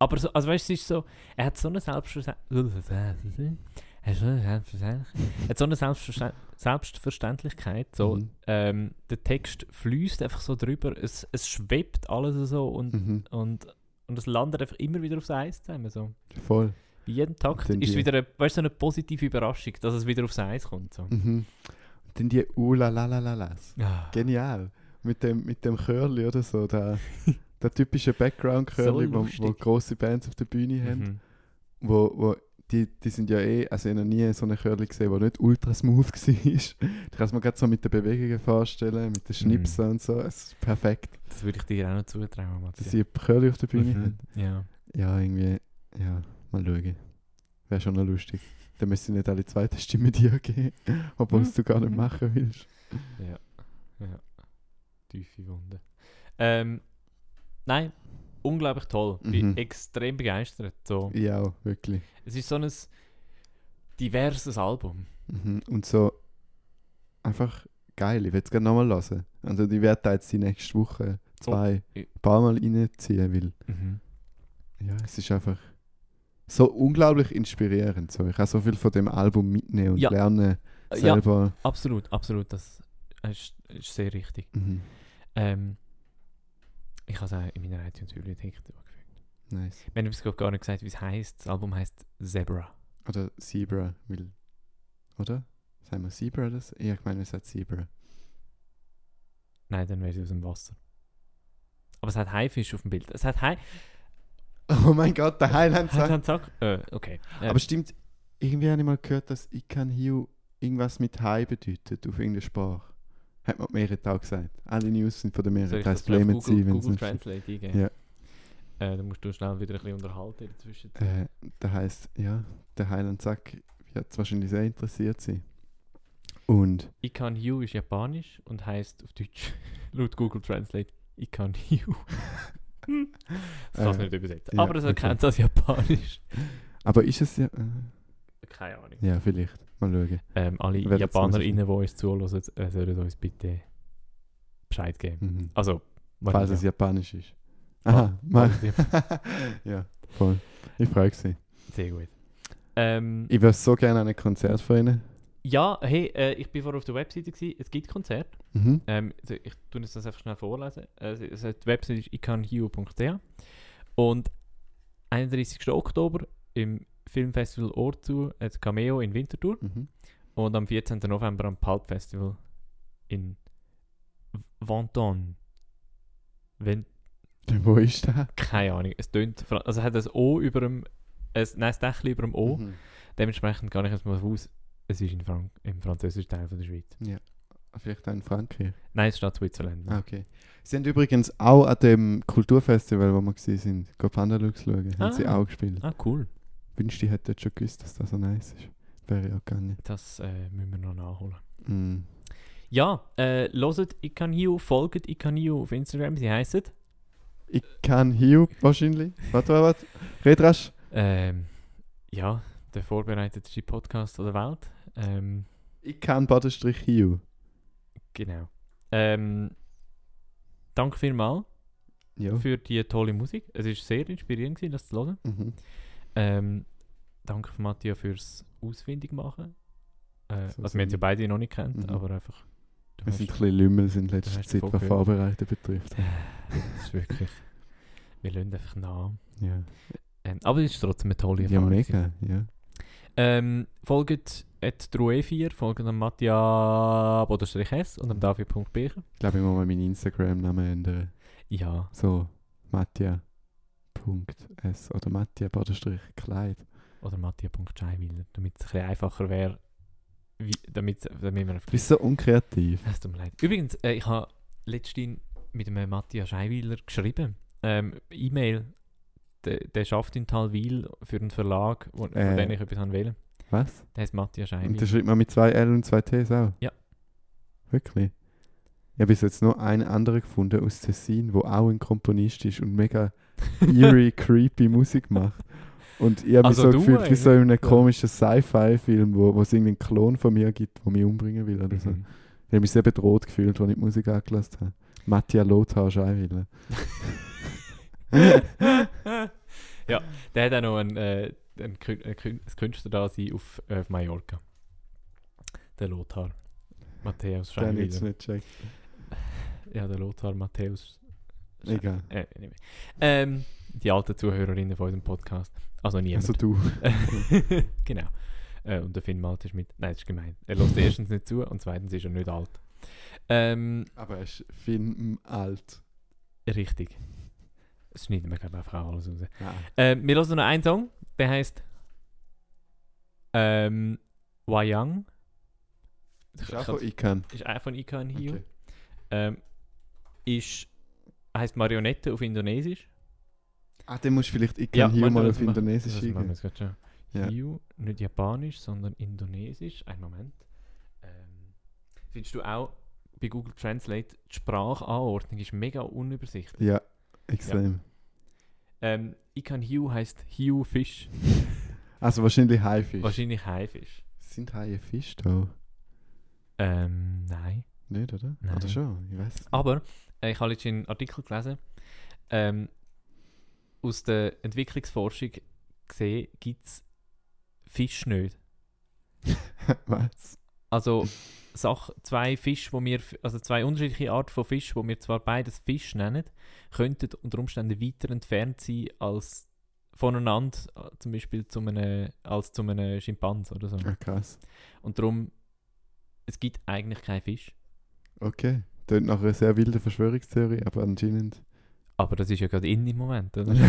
Aber so, also weißt du, es ist so, er hat so eine Selbstverständlichkeit. Er hat so eine Selbstverständ Selbstverständlichkeit. So, Mhm. ähm, der Text fließt einfach so drüber, es, es schwebt alles so und, Mhm. und, und es landet einfach immer wieder aufs Eis zusammen. So. Voll. Bei jedem Takt ist es wieder eine, weißt, so eine positive Überraschung, dass es wieder aufs Eis kommt. So. Mhm. Und dann die Ulalalalas. Ah, Genial. Mit dem, mit dem Curly oder so. Der, der typische Background-Curly, So wo, wo große Bands auf der Bühne haben. mhm. wo, wo die, die sind ja eh, also ich habe noch nie so eine Curly gesehen, die nicht ultra smooth war. Ich kann es mir gerade so mit den Bewegungen vorstellen, mit den Schnipsen und so. Es ist perfekt, Das würde ich dir auch noch zutrauen, dass Matthias. sie eine Curly auf der Bühne Mhm. Ja. Ja, irgendwie, ja, mal schauen. Wäre schon noch lustig. Dann müsste ich nicht alle zweite Stimme dir geben, obwohl es du gar nicht machen willst. Ja. ja. Tiefe Wunde. Ähm, nein, unglaublich toll. Bin Mhm. extrem begeistert. So. Ja, wirklich. Es ist so ein diverses Album. Mhm. Und so einfach geil. Ich will es gerne nochmal hören. Also ich werde da jetzt die nächste Woche zwei ich- ein paar Mal reinziehen, weil Mhm. Ja, es ist einfach so unglaublich inspirierend. So. Ich kann so viel von dem Album mitnehmen und Ja. lernen Ja, selber. absolut, absolut. Das ist, ist sehr richtig. Mhm. Ähm, ich habe es auch in meiner iTunes-Bibliothek angefügt. Nice. Wir haben übrigens glaub, gar nicht gesagt, wie es heißt. Das Album heißt Zebra. Oder Zebra, will. Oder? Sagen wir Zebra das? Ja, ich meine, es hat Zebra. Nein, dann wäre sie aus dem Wasser. Aber es hat Haifisch auf dem Bild. Es hat Hai... Oh mein Gott, der Highland Hat sagt. Sack? Äh, okay. Äh, Aber stimmt, irgendwie habe ich mal gehört, dass ich kann hier irgendwas mit Hai bedeutet auf irgendeiner Sprache. Hat man Merit auch gesagt. Alle News sind von der ich Das das blamen Google, wenn Google Translate eingeben? Ja. Äh, dann musst du schnell wieder ein bisschen unterhalten in der Zwischenzeit. Äh, der heißt, ja, der Highland Sack wird es wahrscheinlich sehr interessiert sein. Und Ikan Hugh ist japanisch und heißt auf Deutsch laut Google Translate Ikan Hugh. das kannst du Äh, nicht übersetzen. ja, Aber okay. erkennt das japanisch. aber ist es ja. Äh, Keine Ahnung. ja, vielleicht. Mal schauen. Ähm, alle JapanerInnen, die uns zuhören, äh, sollen uns bitte Bescheid geben. Mhm. Also, Falls es ja. japanisch ist. Fa- Aha, mal. ja, voll. Ich freue mich. Sehr gut. Ähm, Ich würde so gerne an ein Konzert von Ihnen. ja, hey, äh, ich bin vorher auf der Webseite gewesen. Es gibt Konzerte. Mhm. Ähm, also ich tue das einfach schnell vorlesen. Es- es- die Website ist icanhio.ch und 31. Oktober im Filmfestival Orzu hat Cameo in Winterthur Mhm. und am 14. November am Pulp Festival in Venton. Wenn, Wo ist der? keine Ahnung, es tönt, also es hat ein O über dem, ein, nein, ein Dächchen über dem O. Mhm. Dementsprechend kann ich jetzt mal aus, es ist in Frank im französischen Teil von der Schweiz. Vielleicht auch in Frankreich. Nein, es steht Switzerland. Ah, okay. Sie haben übrigens auch an dem Kulturfestival, wo wir gesehen sind, Go Pandalux schauen, haben sie Ah. auch gespielt. Ah, cool. Wünschte, ich hätte schon gewusst, dass das so nice ist. Wäre ja auch gegangen. Das äh, müssen wir noch nachholen. Mm. Ja, äh, loset Ikanhiu, folgt Ikanhiu auf Instagram, sie heißen Ich kann Hugh wahrscheinlich. Warte, warte, warte. Red rasch. ähm, ja, der vorbereitetste Podcast der Welt. Ähm, Ich kann Badestrich Hugh. genau. Ähm, danke vielmals Ja. für die tolle Musik. Es war sehr inspirierend, das zu hören. Mhm. Ähm, danke Matthias fürs Ausfindig machen. Äh, So also wir haben ja beide noch nicht kennt, Mhm. aber einfach. Wir sind ein bisschen Lümmel in letzter Zeit, was. Vorbereiten betrifft. das ist wirklich. Wir lassen einfach nach. Ja, Ähm, aber es ist trotzdem eine tolle ja Erfahrung. mega. Ja. Ähm, folgt at Drue4, folgt am Mattia Boderstrich S und am David.becher. Ich glaube, ich muss mal meinen Instagram-Namen ändern. Ja, So, Mattia.s oder Mattia Badestrich Kleid. oder Mattia.scheiwiller, damit es ein bisschen einfacher wäre. Damit, damit wir bist so unkreativ. Es tut mir leid. Übrigens, äh, ich habe letztens mit einem Matthias Scheiwiller geschrieben. Ähm, E-Mail. Der, der schafft in Talwil für einen Verlag, wo, von Äh. dem ich etwas will. Was? Der heißt Matthias Und Scheiwiller. das schreibt man mit zwei L und zwei Ts auch? Ja. Wirklich? Ich habe bis jetzt nur einen anderen gefunden aus Tessin, wo auch ein Komponist ist und mega eerie, creepy Musik macht. Und ich habe mich Also so du gefühlt wie so in einem komischen Sci-Fi-Film, wo, wo es irgendwie einen Klon von mir gibt, der mich umbringen will oder so. Mhm. Ich habe mich sehr bedroht gefühlt, als ich die Musik angelassen habe. Mattia Lothar Scheiwiller. ja, der hat auch noch einen, äh, einen, Kün ein Kün ein Künstler da sein auf, äh, auf Mallorca. Der Lothar. Matthäus Den habe ich jetzt nicht gecheckt. Ja, der Lothar Matthäus. Egal. Äh, ähm, die alten Zuhörerinnen von unserem Podcast. Also niemand. Also du. genau. Äh, und der Finn Malt ist mit. Nein, das ist gemein. Er lässt erstens nicht zu und zweitens ist er nicht alt. Ähm, Aber er ist Film alt. richtig. Das schneiden wir, ich, einfach alles raus. Nein. Ähm, wir hören noch einen Song, der heißt ähm, Wayang. Ist auch von Ikan. ist auch von Ikan Hiu. Okay. Ähm, ist, heißt Marionette auf Indonesisch. Ah, dann musst du vielleicht Ikan hier warte, mal auf Indonesisch das machen schon. Ja. Hiu, nicht Japanisch, sondern Indonesisch. Einen Moment. Ähm, findest du auch bei Google Translate die Sprachanordnung ist mega unübersichtlich. Ja, extrem. Ähm, Ikan Hiu heißt Hiu Fisch. Also wahrscheinlich Haifisch. Wahrscheinlich Haifisch. Sind Haie Fisch da? Ähm, nein. Nicht, oder? Nein. Oder schon? Ich weiß. Aber äh, ich habe jetzt einen Artikel gelesen. Ähm, aus der Entwicklungsforschung gesehen gibt es Fisch nicht. was? Also Sach zwei Fische, wo wir, also zwei unterschiedliche Arten von Fisch, wo wir zwar beides Fisch nennen, könnten unter Umständen weiter entfernt sein als voneinander, äh, zum Beispiel zu einem, als zu einem Schimpans oder so. Ah, krass. Und darum, es gibt eigentlich keinen Fisch. Okay. Tönt nach einer sehr wilden Verschwörungstheorie, aber anscheinend. Aber das ist ja gerade in im Moment, oder?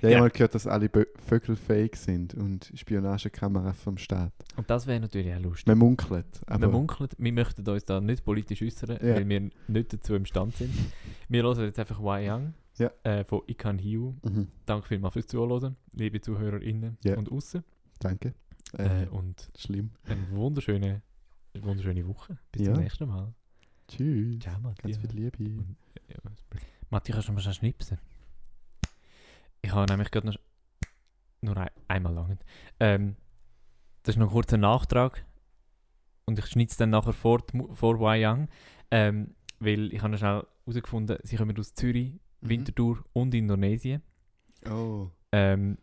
Ja, ich Ja. habe mal gehört, dass alle Bö- Vögel fake sind und Spionagekameras vom Staat. Und das wäre natürlich auch lustig. Man munkelt. Aber wir munkeln, wir möchten uns da nicht politisch äußern, Ja. weil wir nicht dazu imstande sind. Wir hören jetzt einfach Wai Young Ja. äh, von Ikan Hiu. Mhm. Danke vielmals fürs Zuhören, liebe ZuhörerInnen Ja. und außen. Danke. Äh, Äh, und schlimm. eine wunderschöne, wunderschöne Woche. Bis zum nächsten Mal. Tschüss. Ciao, Matthias. Ganz viel Liebe. Ja, Matthias, kannst du mal schnell schnipsen? Ich habe nämlich gerade noch... Nur ein, einmal lang. Ähm, das ist noch kurz ein Nachtrag. Und ich schneide es dann nachher vor, vor Wai Young. Ähm, weil ich habe schnell herausgefunden, sie kommen aus Zürich, Mhm. Winterthur und Indonesien. Oh. Ähm,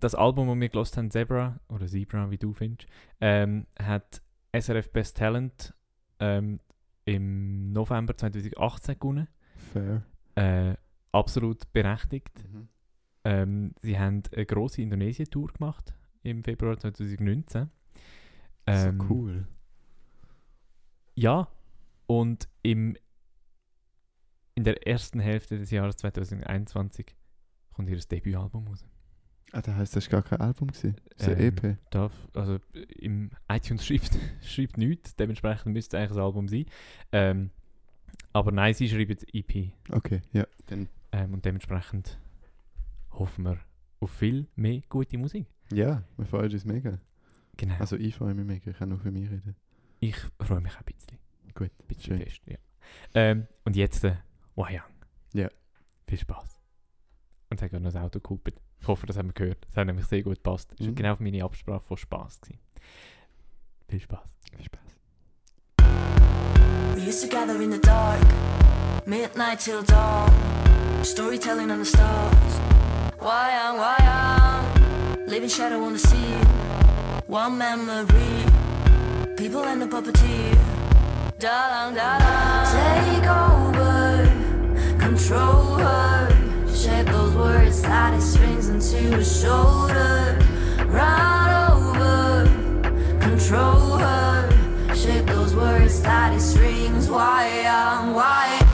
das Album, das wir gelost haben, Zebra, oder Zebra, wie du findest, ähm, hat SRF Best Talent ähm, im November 2018 gewonnen. Fair. Äh, absolut berechtigt. Mhm. Ähm, sie haben eine grosse Indonesien-Tour gemacht im Februar 2019. Ähm, so cool. Ja, und im, in der ersten Hälfte des Jahres 2021 kommt ihr Debütalbum raus. Ah, das heisst, das war gar kein Album. gewesen. Das ist ein Ähm, EP. Darf, also im iTunes schreibt, schreibt nichts, dementsprechend müsste es eigentlich ein Album sein. Ähm, aber nein, sie schreiben EP. Okay, ja. Dann, Ähm, und dementsprechend hoffen wir auf viel mehr gute Musik. ja, wir freuen uns mega. Genau. Also ich freue mich mega, ich kann nur für mich reden. ich freue mich auch ein bisschen. Gut, Ein bisschen schön. fest, ja. Ähm, und jetzt äh, Wayang. Ja. Viel Spaß. Und gerade noch das Auto gehupert. Ich hoffe, das haben wir gehört. Das hat nämlich sehr gut gepasst. Das war Mhm. genau auf meine Absprache von Spaß. Gewesen. Viel Spaß. Viel Spaß. We used to gather in the dark, midnight till dawn, storytelling on the stars. Why am, why am, living shadow on the sea, one memory, people and the puppeteer. Dalang, dalang, take over, control her, shape those words, tie these strings into a shoulder, run over, control her, shape those words, tie these strings, why am, why